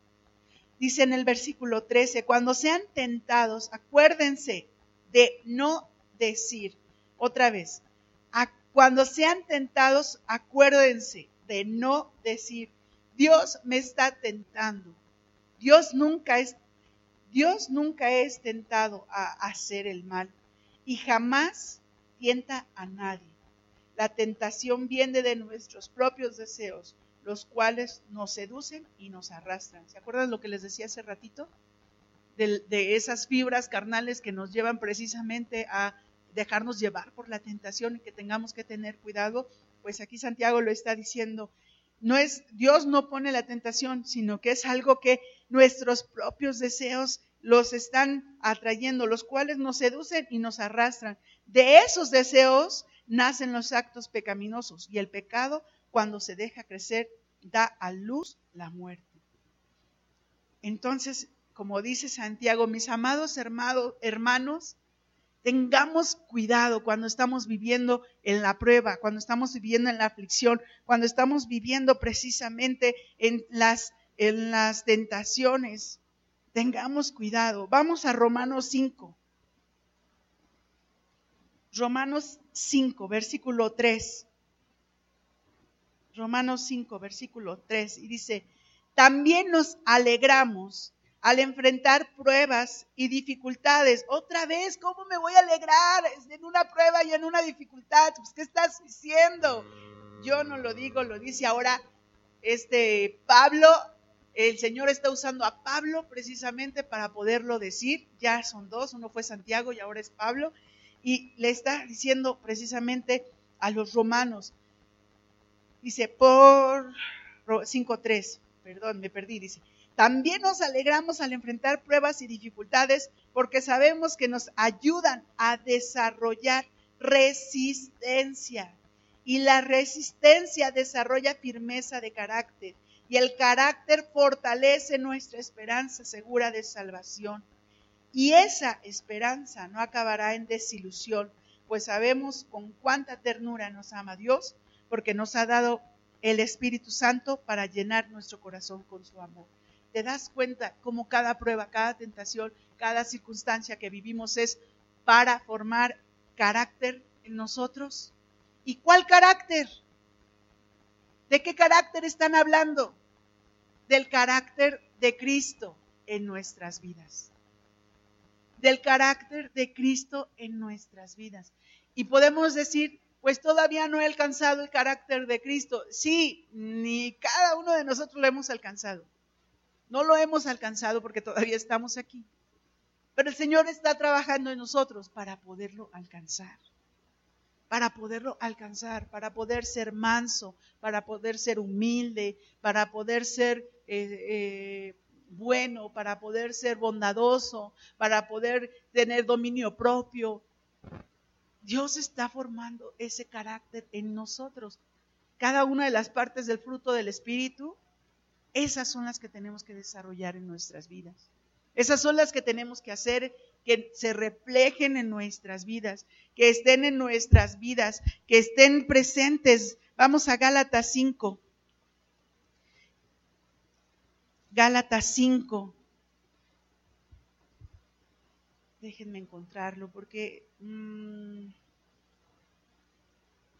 Dice en el versículo 13, cuando sean tentados, acuérdense de no decir, otra vez, cuando sean tentados, acuérdense de no decir, Dios me está tentando. Dios nunca es, Dios nunca es tentado a hacer el mal y jamás tienta a nadie. La tentación viene de nuestros propios deseos los cuales nos seducen y nos arrastran. ¿Se acuerdan lo que les decía hace ratito? De, esas fibras carnales que nos llevan precisamente a dejarnos llevar por la tentación y que tengamos que tener cuidado, pues aquí Santiago lo está diciendo. No es Dios no pone la tentación, sino que es algo que nuestros propios deseos los están atrayendo, los cuales nos seducen y nos arrastran. De esos deseos nacen los actos pecaminosos y el pecado cuando se deja crecer, da a luz la muerte. Entonces, como dice Santiago, mis amados hermanos, tengamos cuidado cuando estamos viviendo en la prueba, cuando estamos viviendo en la aflicción, cuando estamos viviendo precisamente en las, en las tentaciones. Tengamos cuidado. Vamos a Romanos 5. Romanos 5, versículo 3. Romanos 5, versículo 3, y dice, también nos alegramos al enfrentar pruebas y dificultades. Otra vez, ¿cómo me voy a alegrar en una prueba y en una dificultad? Pues, ¿qué estás diciendo? yo no lo digo, lo dice ahora este Pablo. El Señor está usando a Pablo precisamente para poderlo decir. Ya son dos, uno fue Santiago y ahora es Pablo. Y le está diciendo precisamente a los romanos. Dice, por 5.3, perdón, me perdí, dice. También nos alegramos al enfrentar pruebas y dificultades porque sabemos que nos ayudan a desarrollar resistencia. Y la resistencia desarrolla firmeza de carácter. Y el carácter fortalece nuestra esperanza segura de salvación. Y esa esperanza no acabará en desilusión, pues sabemos con cuánta ternura nos ama Dios, porque nos ha dado el Espíritu Santo para llenar nuestro corazón con su amor te das cuenta cómo cada prueba, cada tentación, cada circunstancia que vivimos es para formar carácter en nosotros. ¿Y cuál carácter? ¿De qué carácter están hablando? Del carácter de Cristo en nuestras vidas. Del carácter de Cristo en nuestras vidas. Y podemos decir, pues todavía no he alcanzado el carácter de Cristo. Sí, ni cada uno de nosotros lo hemos alcanzado. No lo hemos alcanzado porque todavía estamos aquí. Pero el Señor está trabajando en nosotros para poderlo alcanzar. Para poderlo alcanzar, para poder ser manso, para poder ser humilde, para poder ser eh, eh, bueno, para poder ser bondadoso, para poder tener dominio propio. Dios está formando ese carácter en nosotros. Cada una de las partes del fruto del Espíritu esas son las que tenemos que desarrollar en nuestras vidas. Esas son las que tenemos que hacer que se reflejen en nuestras vidas, que estén en nuestras vidas, que estén presentes. Vamos a Gálatas 5. Gálatas 5. Déjenme encontrarlo porque mm,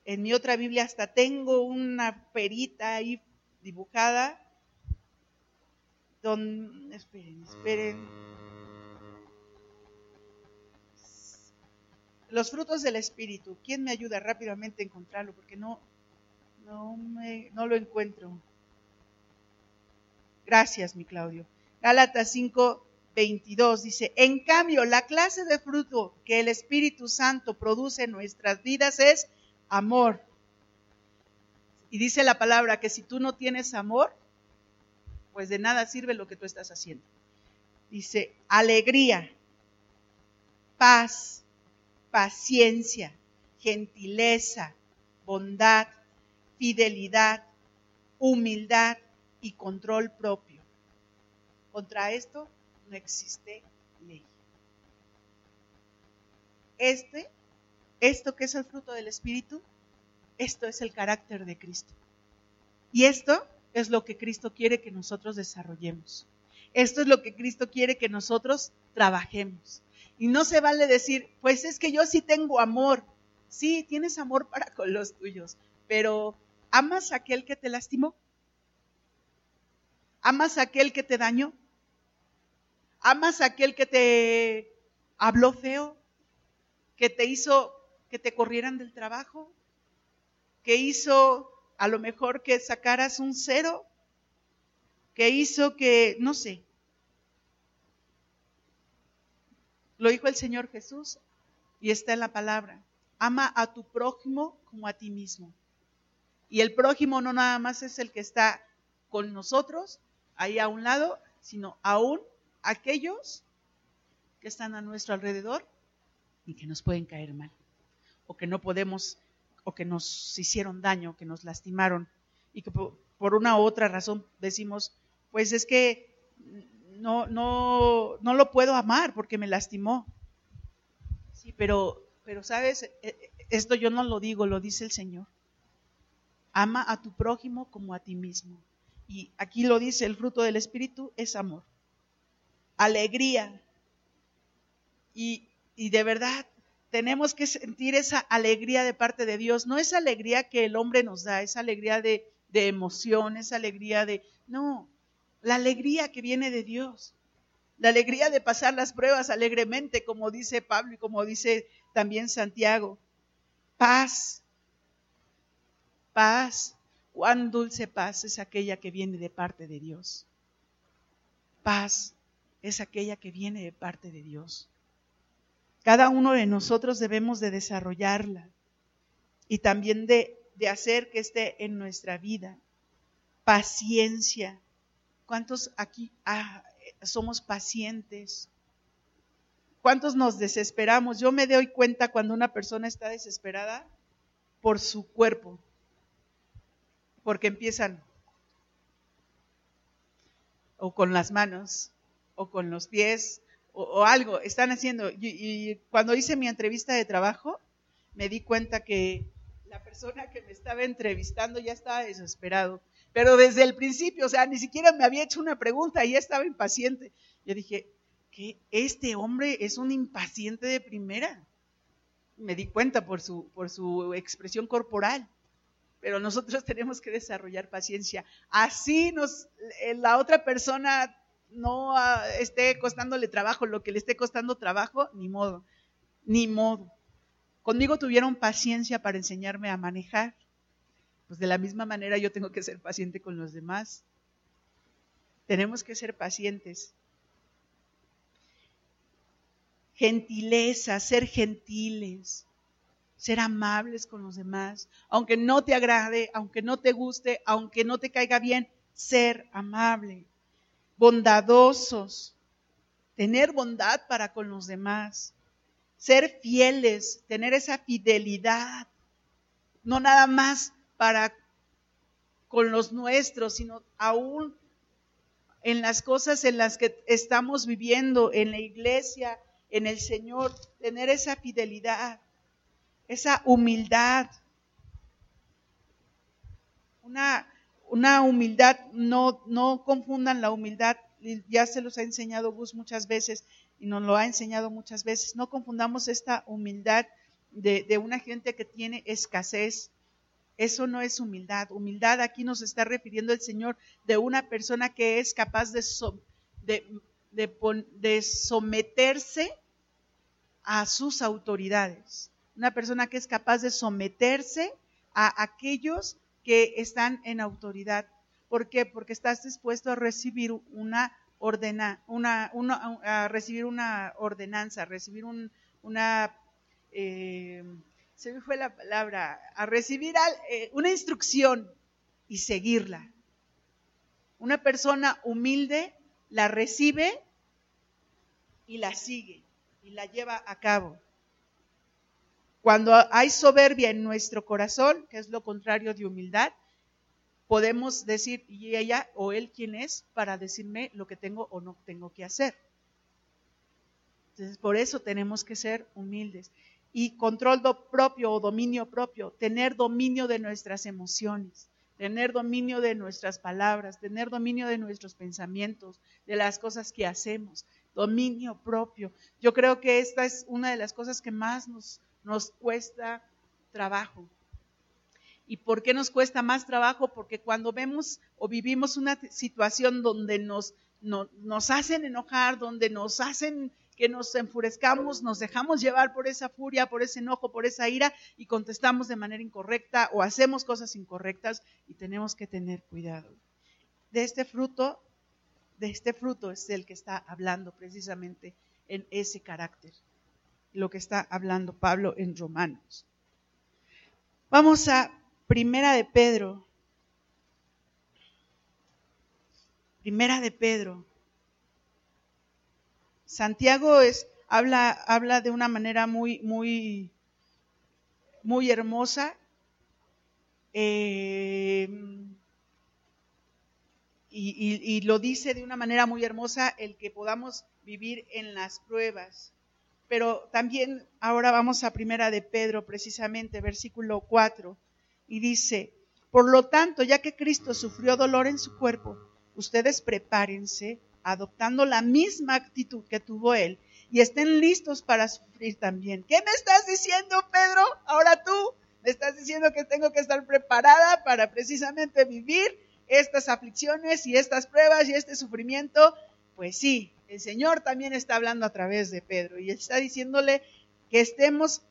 en mi otra Biblia hasta tengo una perita ahí dibujada esperen, esperen. Los frutos del Espíritu. ¿Quién me ayuda rápidamente a encontrarlo? Porque no, no, me, no lo encuentro. Gracias, mi Claudio. Gálatas 5, 22 dice, en cambio, la clase de fruto que el Espíritu Santo produce en nuestras vidas es amor. Y dice la palabra que si tú no tienes amor, pues de nada sirve lo que tú estás haciendo. Dice, alegría, paz, paciencia, gentileza, bondad, fidelidad, humildad y control propio. Contra esto no existe ley. Este, esto que es el fruto del Espíritu, esto es el carácter de Cristo. Y esto es lo que Cristo quiere que nosotros desarrollemos. Esto es lo que Cristo quiere que nosotros trabajemos. Y no se vale decir, pues es que yo sí tengo amor. Sí, tienes amor para con los tuyos, pero ¿amas a aquel que te lastimó? ¿Amas a aquel que te dañó? ¿Amas a aquel que te habló feo? ¿Que te hizo que te corrieran del trabajo? ¿Que hizo a lo mejor que sacaras un cero que hizo que, no sé, lo dijo el Señor Jesús y está en la palabra, ama a tu prójimo como a ti mismo. Y el prójimo no nada más es el que está con nosotros, ahí a un lado, sino aún aquellos que están a nuestro alrededor y que nos pueden caer mal o que no podemos o que nos hicieron daño, que nos lastimaron y que por, una u otra razón decimos, pues es que no, no, no lo puedo amar porque me lastimó. Sí, pero, pero sabes, e, e, esto yo no lo digo, lo dice el Señor. Ama a tu prójimo como a ti mismo. Y aquí lo dice, el fruto del Espíritu es amor, alegría. Y, y de verdad, tenemos que sentir esa alegría de parte de Dios, no esa alegría que el hombre nos da, esa alegría de, de emoción, esa alegría de, no, la alegría que viene de Dios, la alegría de pasar las pruebas alegremente, como dice Pablo y como dice también Santiago, paz, Paz, cuán dulce paz es aquella que viene de parte de Dios. Paz es aquella que viene de parte de Dios. Cada uno de nosotros debemos de desarrollarla y también de, hacer que esté en nuestra vida. Paciencia. ¿Cuántos aquí ah, somos pacientes? ¿Cuántos nos desesperamos? Yo me doy cuenta cuando una persona está desesperada por su cuerpo, porque empiezan o con las manos, o con los pies, o, algo, están haciendo. Y, cuando hice mi entrevista de trabajo, me di cuenta que la persona que me estaba entrevistando ya estaba desesperado. Pero desde el principio, o sea, ni siquiera me había hecho una pregunta y ya estaba impaciente. Yo dije, que este hombre es un impaciente de primera. Me di cuenta por su, por su expresión corporal. Pero nosotros tenemos que desarrollar paciencia. Así nos, eh, la otra persona no ah, esté costándole trabajo, lo que le esté costando trabajo, ni modo, ni modo. Conmigo tuvieron paciencia para enseñarme a manejar. Pues de la misma manera yo tengo que ser paciente con los demás. Tenemos que ser pacientes. Gentileza, ser gentiles, ser amables con los demás, aunque no te agrade, aunque no te guste, aunque no te caiga bien, ser amable bondadosos, tener bondad para con los demás, ser fieles, tener esa fidelidad, no nada más para con los nuestros, sino aún en las cosas en las que estamos viviendo, en la iglesia, en el Señor, tener esa fidelidad, esa humildad. Una una humildad, no, no confundan la humildad, ya se los ha enseñado Gus muchas veces y nos lo ha enseñado muchas veces, no confundamos esta humildad de, una gente que tiene escasez. Eso no es humildad. Humildad aquí nos está refiriendo el Señor de una persona que es capaz de, de, de someterse a sus autoridades. Una persona que es capaz de someterse a aquellos que están en autoridad. ¿Por qué? Porque estás dispuesto a recibir una ordena, una, a recibir una ordenanza, recibir una, eh, se me fue la palabra, a recibir eh, una instrucción y seguirla. Una persona humilde la recibe y la sigue y la lleva a cabo. Cuando hay soberbia en nuestro corazón, que es lo contrario de humildad, podemos decir, ¿y ella o él quién es para decirme lo que tengo o no tengo que hacer? Entonces, por eso tenemos que ser humildes. Y control propio o dominio propio, tener dominio de nuestras emociones, tener dominio de nuestras palabras, tener dominio de nuestros pensamientos, de las cosas que hacemos, dominio propio. Yo creo que esta es una de las cosas que más nos nos cuesta trabajo. ¿Y por qué nos cuesta más trabajo? Porque cuando vemos o vivimos una situación donde nos, nos hacen enojar, donde nos hacen que nos enfurezcamos, nos dejamos llevar por esa furia, por ese enojo, por esa ira y contestamos de manera incorrecta o hacemos cosas incorrectas y tenemos que tener cuidado. De este fruto, de este fruto es el que está hablando precisamente en ese carácter lo que está hablando Pablo en Romanos. Vamos a Primera de Pedro. Primera de Pedro. Santiago es, habla, habla de una manera muy, muy, muy hermosa. Eh, y, y, lo dice de una manera muy hermosa el que podamos vivir en las pruebas. Pero también ahora vamos a primera de Pedro, precisamente, versículo 4, y dice, por lo tanto, ya que Cristo sufrió dolor en su cuerpo, ustedes prepárense adoptando la misma actitud que tuvo Él y estén listos para sufrir también. ¿Qué me estás diciendo, Pedro? Ahora tú me estás diciendo que tengo que estar preparada para precisamente vivir estas aflicciones y estas pruebas y este sufrimiento. Pues sí, el Señor también está hablando a través de Pedro y está diciéndole que estemos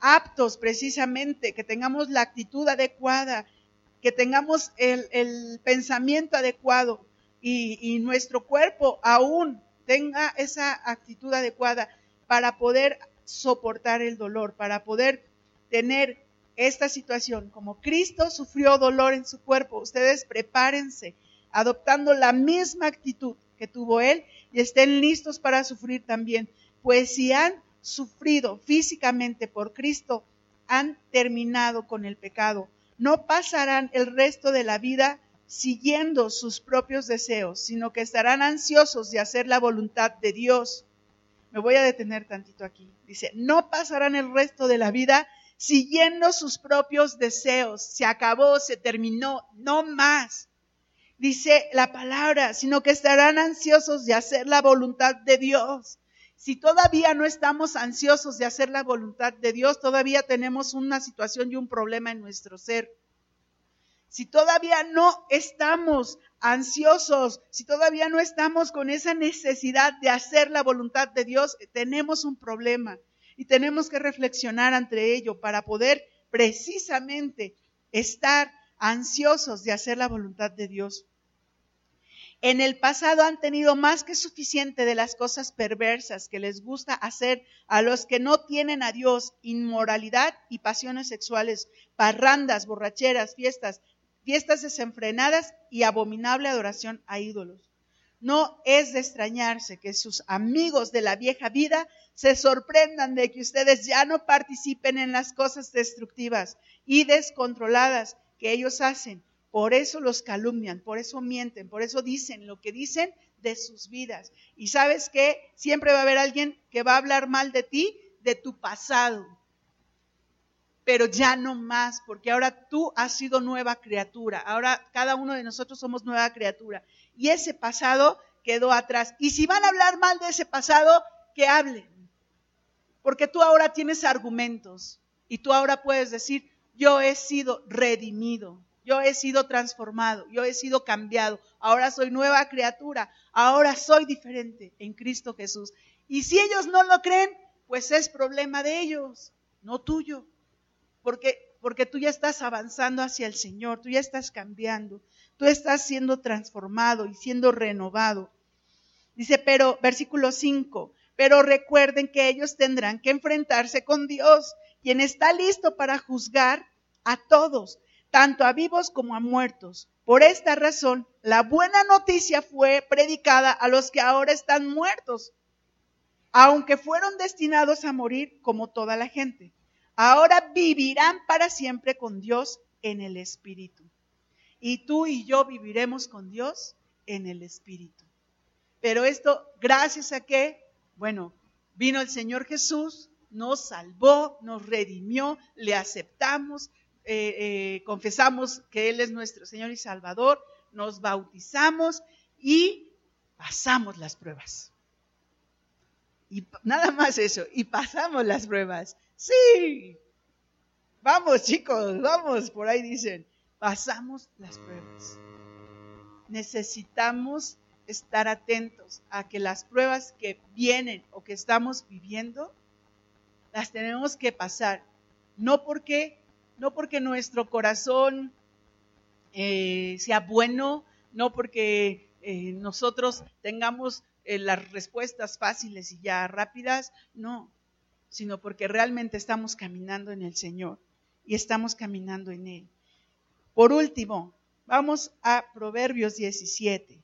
aptos precisamente, que tengamos la actitud adecuada, que tengamos el, pensamiento adecuado y, nuestro cuerpo aún tenga esa actitud adecuada para poder soportar el dolor, para poder tener esta situación. Como Cristo sufrió dolor en su cuerpo, ustedes prepárense adoptando la misma actitud que tuvo Él y estén listos para sufrir también. Pues si han sufrido físicamente por Cristo, han terminado con el pecado. No pasarán el resto de la vida siguiendo sus propios deseos, sino que estarán ansiosos de hacer la voluntad de Dios. Me voy a detener tantito aquí. Dice, no pasarán el resto de la vida siguiendo sus propios deseos. Se acabó, se terminó, no más. Dice la palabra, sino que estarán ansiosos de hacer la voluntad de Dios. Si todavía no estamos ansiosos de hacer la voluntad de Dios, todavía tenemos una situación y un problema en nuestro ser. Si todavía no estamos ansiosos, si todavía no estamos con esa necesidad de hacer la voluntad de Dios, tenemos un problema y tenemos que reflexionar ante ello para poder precisamente estar ansiosos de hacer la voluntad de Dios en el pasado han tenido más que suficiente de las cosas perversas que les gusta hacer a los que no tienen a Dios, inmoralidad y pasiones sexuales, parrandas, borracheras, fiestas, fiestas desenfrenadas y abominable adoración a ídolos. No es de extrañarse que sus amigos de la vieja vida se sorprendan de que ustedes ya no participen en las cosas destructivas y descontroladas que ellos hacen por eso los calumnian, por eso mienten, por eso dicen lo que dicen de sus vidas. Y sabes que siempre va a haber alguien que va a hablar mal de ti, de tu pasado. Pero ya no más, porque ahora tú has sido nueva criatura. Ahora cada uno de nosotros somos nueva criatura. Y ese pasado quedó atrás. Y si van a hablar mal de ese pasado, que hablen. Porque tú ahora tienes argumentos. Y tú ahora puedes decir, yo he sido redimido yo he sido transformado, yo he sido cambiado, ahora soy nueva criatura, ahora soy diferente en Cristo Jesús. Y si ellos no lo creen, pues es problema de ellos, no tuyo, porque, porque tú ya estás avanzando hacia el Señor, tú ya estás cambiando, tú estás siendo transformado y siendo renovado. Dice, pero, versículo 5, pero recuerden que ellos tendrán que enfrentarse con Dios, quien está listo para juzgar a todos tanto a vivos como a muertos. Por esta razón, la buena noticia fue predicada a los que ahora están muertos, aunque fueron destinados a morir como toda la gente. Ahora vivirán para siempre con Dios en el Espíritu. Y tú y yo viviremos con Dios en el Espíritu. Pero esto, gracias a que, bueno, vino el Señor Jesús, nos salvó, nos redimió, le aceptamos, eh, eh, confesamos que Él es nuestro Señor y Salvador, nos bautizamos y pasamos las pruebas. Y nada más eso, y pasamos las pruebas. Sí, vamos chicos, vamos, por ahí dicen, pasamos las pruebas. Necesitamos estar atentos a que las pruebas que vienen o que estamos viviendo, las tenemos que pasar. No porque no porque nuestro corazón eh, sea bueno, no porque eh, nosotros tengamos eh, las respuestas fáciles y ya rápidas, no, sino porque realmente estamos caminando en el Señor y estamos caminando en Él. Por último, vamos a Proverbios 17.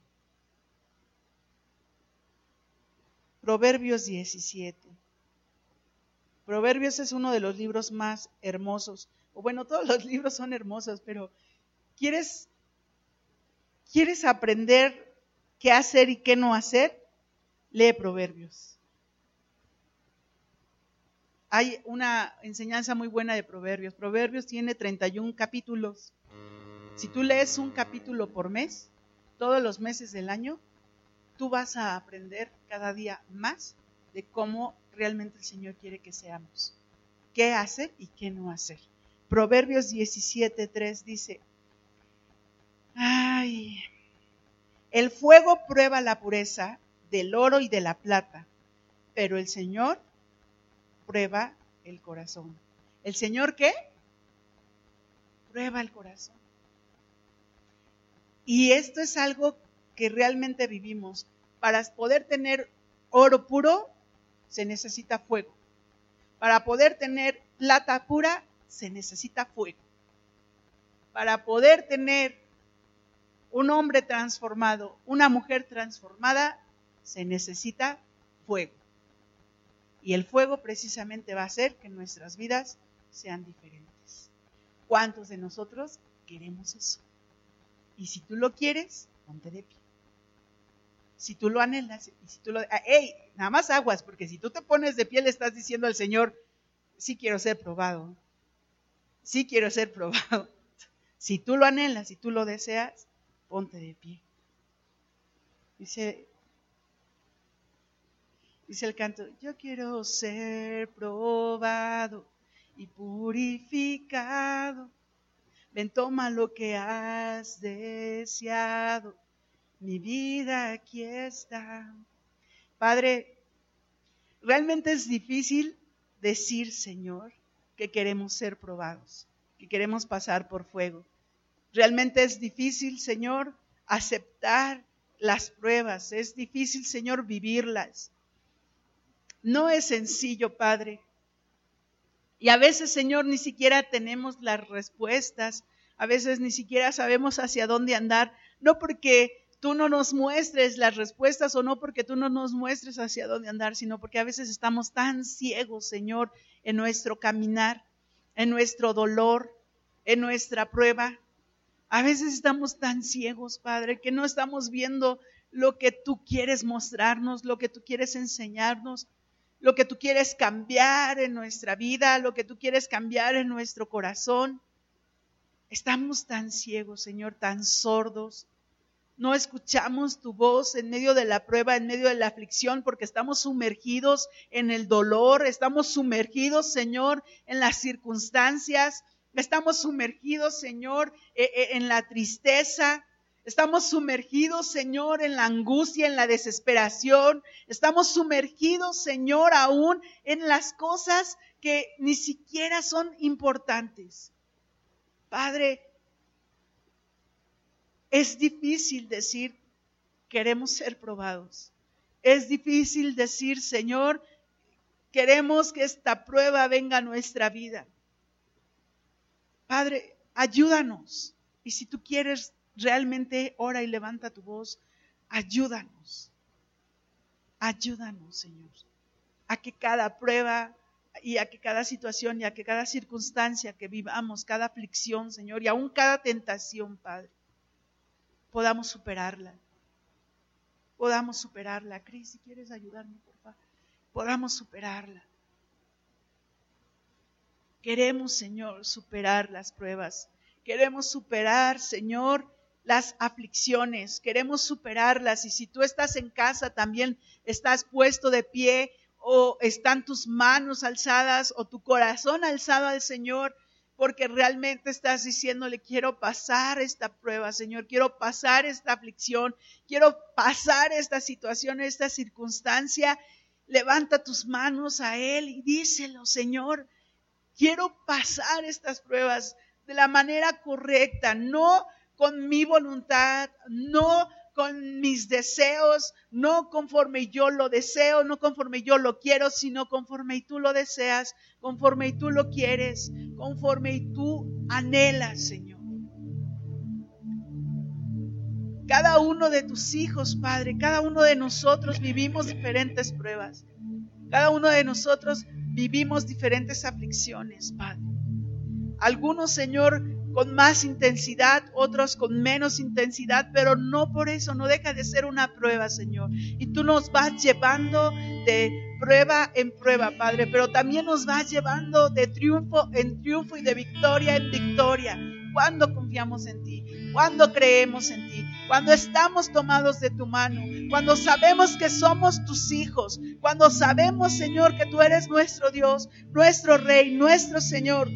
Proverbios 17. Proverbios es uno de los libros más hermosos o bueno, todos los libros son hermosos, pero ¿quieres, ¿quieres aprender qué hacer y qué no hacer? Lee Proverbios. Hay una enseñanza muy buena de Proverbios. Proverbios tiene 31 capítulos. Si tú lees un capítulo por mes, todos los meses del año, tú vas a aprender cada día más de cómo realmente el Señor quiere que seamos. ¿Qué hacer y qué no hacer? Proverbios 17.3 dice, ay, el fuego prueba la pureza del oro y de la plata, pero el Señor prueba el corazón. ¿El Señor qué? Prueba el corazón. Y esto es algo que realmente vivimos. Para poder tener oro puro, se necesita fuego. Para poder tener plata pura, se necesita fuego. Para poder tener un hombre transformado, una mujer transformada, se necesita fuego. Y el fuego precisamente va a hacer que nuestras vidas sean diferentes. ¿Cuántos de nosotros queremos eso? Y si tú lo quieres, ponte de pie. Si tú lo anhelas, y si tú lo... ¡Ey! Nada más aguas, porque si tú te pones de pie le estás diciendo al Señor, sí quiero ser probado. Sí quiero ser probado. Si tú lo anhelas, si tú lo deseas, ponte de pie. Dice, dice el canto, yo quiero ser probado y purificado. Ven, toma lo que has deseado. Mi vida aquí está. Padre, realmente es difícil decir, Señor, que queremos ser probados, que queremos pasar por fuego. Realmente es difícil, Señor, aceptar las pruebas. Es difícil, Señor, vivirlas. No es sencillo, Padre. Y a veces, Señor, ni siquiera tenemos las respuestas. A veces ni siquiera sabemos hacia dónde andar. No porque tú no nos muestres las respuestas o no porque tú no nos muestres hacia dónde andar, sino porque a veces estamos tan ciegos, Señor, en nuestro caminar, en nuestro dolor, en nuestra prueba, a veces estamos tan ciegos, Padre, que no estamos viendo lo que tú quieres mostrarnos, lo que tú quieres enseñarnos, lo que tú quieres cambiar en nuestra vida, lo que tú quieres cambiar en nuestro corazón. Estamos tan ciegos, Señor, tan sordos. No escuchamos tu voz en medio de la prueba, en medio de la aflicción, porque estamos sumergidos en el dolor, estamos sumergidos, Señor, en las circunstancias, Estamos sumergidos, Señor, e, e, en la tristeza. Estamos sumergidos, Señor, en la angustia, en la desesperación. Estamos sumergidos, Señor, aún en las cosas que ni siquiera son importantes. Padre, es difícil decir, queremos ser probados. Es difícil decir, Señor, queremos que esta prueba venga a nuestra vida. Padre, ayúdanos. Y si tú quieres realmente, ora y levanta tu voz, ayúdanos. Ayúdanos, Señor, a que cada prueba y a que cada situación y a que cada circunstancia que vivamos, cada aflicción, Señor, y aún cada tentación, Padre, podamos superarla. Podamos superarla. Cris, si quieres ayudarme, por favor, podamos superarla. Queremos, Señor, superar las pruebas. Queremos superar, Señor, las aflicciones. Queremos superarlas. Y si tú estás en casa, también estás puesto de pie o están tus manos alzadas o tu corazón alzado al Señor, porque realmente estás diciéndole, quiero pasar esta prueba, Señor, quiero pasar esta aflicción, quiero pasar esta situación, esta circunstancia. Levanta tus manos a Él y díselo, Señor, quiero pasar estas pruebas de la manera correcta, no con mi voluntad, no con mis deseos, no conforme yo lo deseo, no conforme yo lo quiero, sino conforme tú lo deseas, conforme tú lo quieres, conforme tú anhelas, Señor. Cada uno de tus hijos, Padre, cada uno de nosotros vivimos diferentes pruebas. Cada uno de nosotros vivimos diferentes aflicciones, Padre. Algunos, Señor, con más intensidad, otros con menos intensidad, pero no por eso, no deja de ser una prueba, Señor. Y tú nos vas llevando de prueba en prueba, Padre, pero también nos vas llevando de triunfo en triunfo y de victoria en victoria. Cuando confiamos en ti, cuando creemos en ti, cuando estamos tomados de tu mano, cuando sabemos que somos tus hijos, cuando sabemos, Señor, que tú eres nuestro Dios, nuestro Rey, nuestro Señor,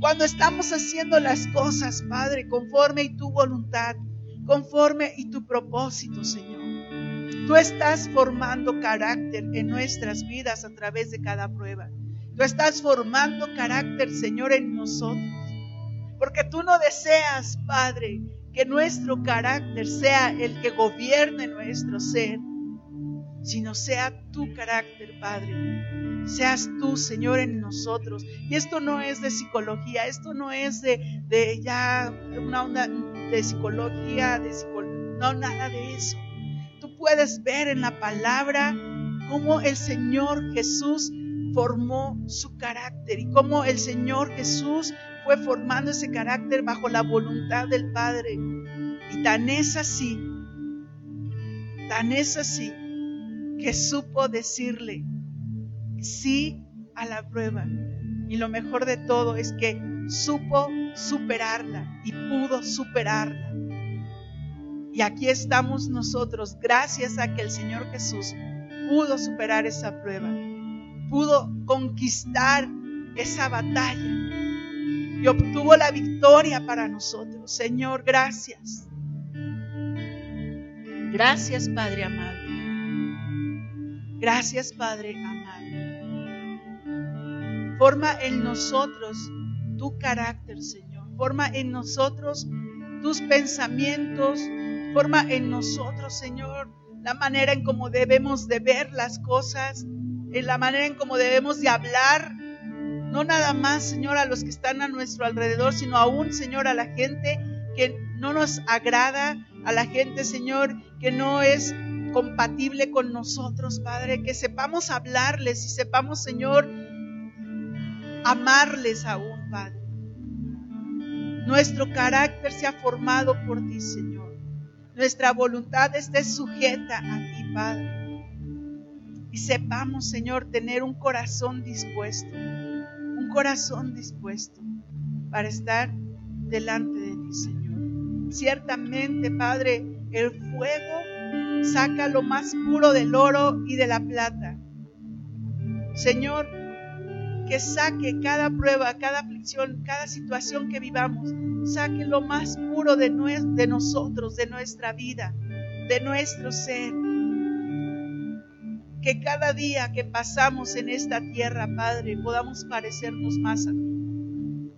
cuando estamos haciendo las cosas, Padre, conforme y tu voluntad, conforme y tu propósito, Señor. Tú estás formando carácter en nuestras vidas a través de cada prueba. Tú estás formando carácter, Señor, en nosotros. Porque tú no deseas, Padre, que nuestro carácter sea el que gobierne nuestro ser, sino sea tu carácter, Padre. Seas tú, Señor, en nosotros. Y esto no es de psicología, esto no es de, de ya una onda de psicología, de no, nada de eso. Tú puedes ver en la palabra cómo el Señor Jesús formó su carácter y cómo el Señor Jesús fue formando ese carácter bajo la voluntad del Padre. Y tan es así, tan es así, que supo decirle sí a la prueba. Y lo mejor de todo es que supo superarla y pudo superarla. Y aquí estamos nosotros, gracias a que el Señor Jesús pudo superar esa prueba, pudo conquistar esa batalla y obtuvo la victoria para nosotros. Señor, gracias. Gracias, Padre amado. Gracias, Padre amado. Forma en nosotros tu carácter, Señor. Forma en nosotros tus pensamientos. Forma en nosotros, Señor, la manera en cómo debemos de ver las cosas, en la manera en cómo debemos de hablar, no nada más, Señor, a los que están a nuestro alrededor, sino aún, Señor, a la gente que no nos agrada, a la gente, Señor, que no es compatible con nosotros, Padre, que sepamos hablarles y sepamos, Señor, amarles aún, Padre. Nuestro carácter se ha formado por ti, Señor. Nuestra voluntad esté sujeta a ti, Padre. Y sepamos, Señor, tener un corazón dispuesto, un corazón dispuesto para estar delante de ti, Señor. Ciertamente, Padre, el fuego saca lo más puro del oro y de la plata. Señor, que saque cada prueba, cada aflicción, cada situación que vivamos, saque lo más puro de, de nosotros, de nuestra vida, de nuestro ser. Que cada día que pasamos en esta tierra, Padre, podamos parecernos más a ti.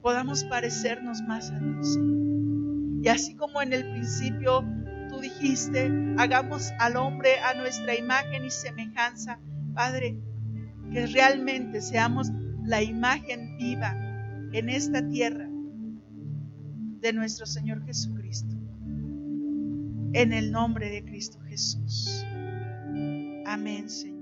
Podamos parecernos más a ti, Y así como en el principio dijiste, hagamos al hombre a nuestra imagen y semejanza, Padre, que realmente seamos la imagen viva en esta tierra de nuestro Señor Jesucristo. En el nombre de Cristo Jesús. Amén, Señor.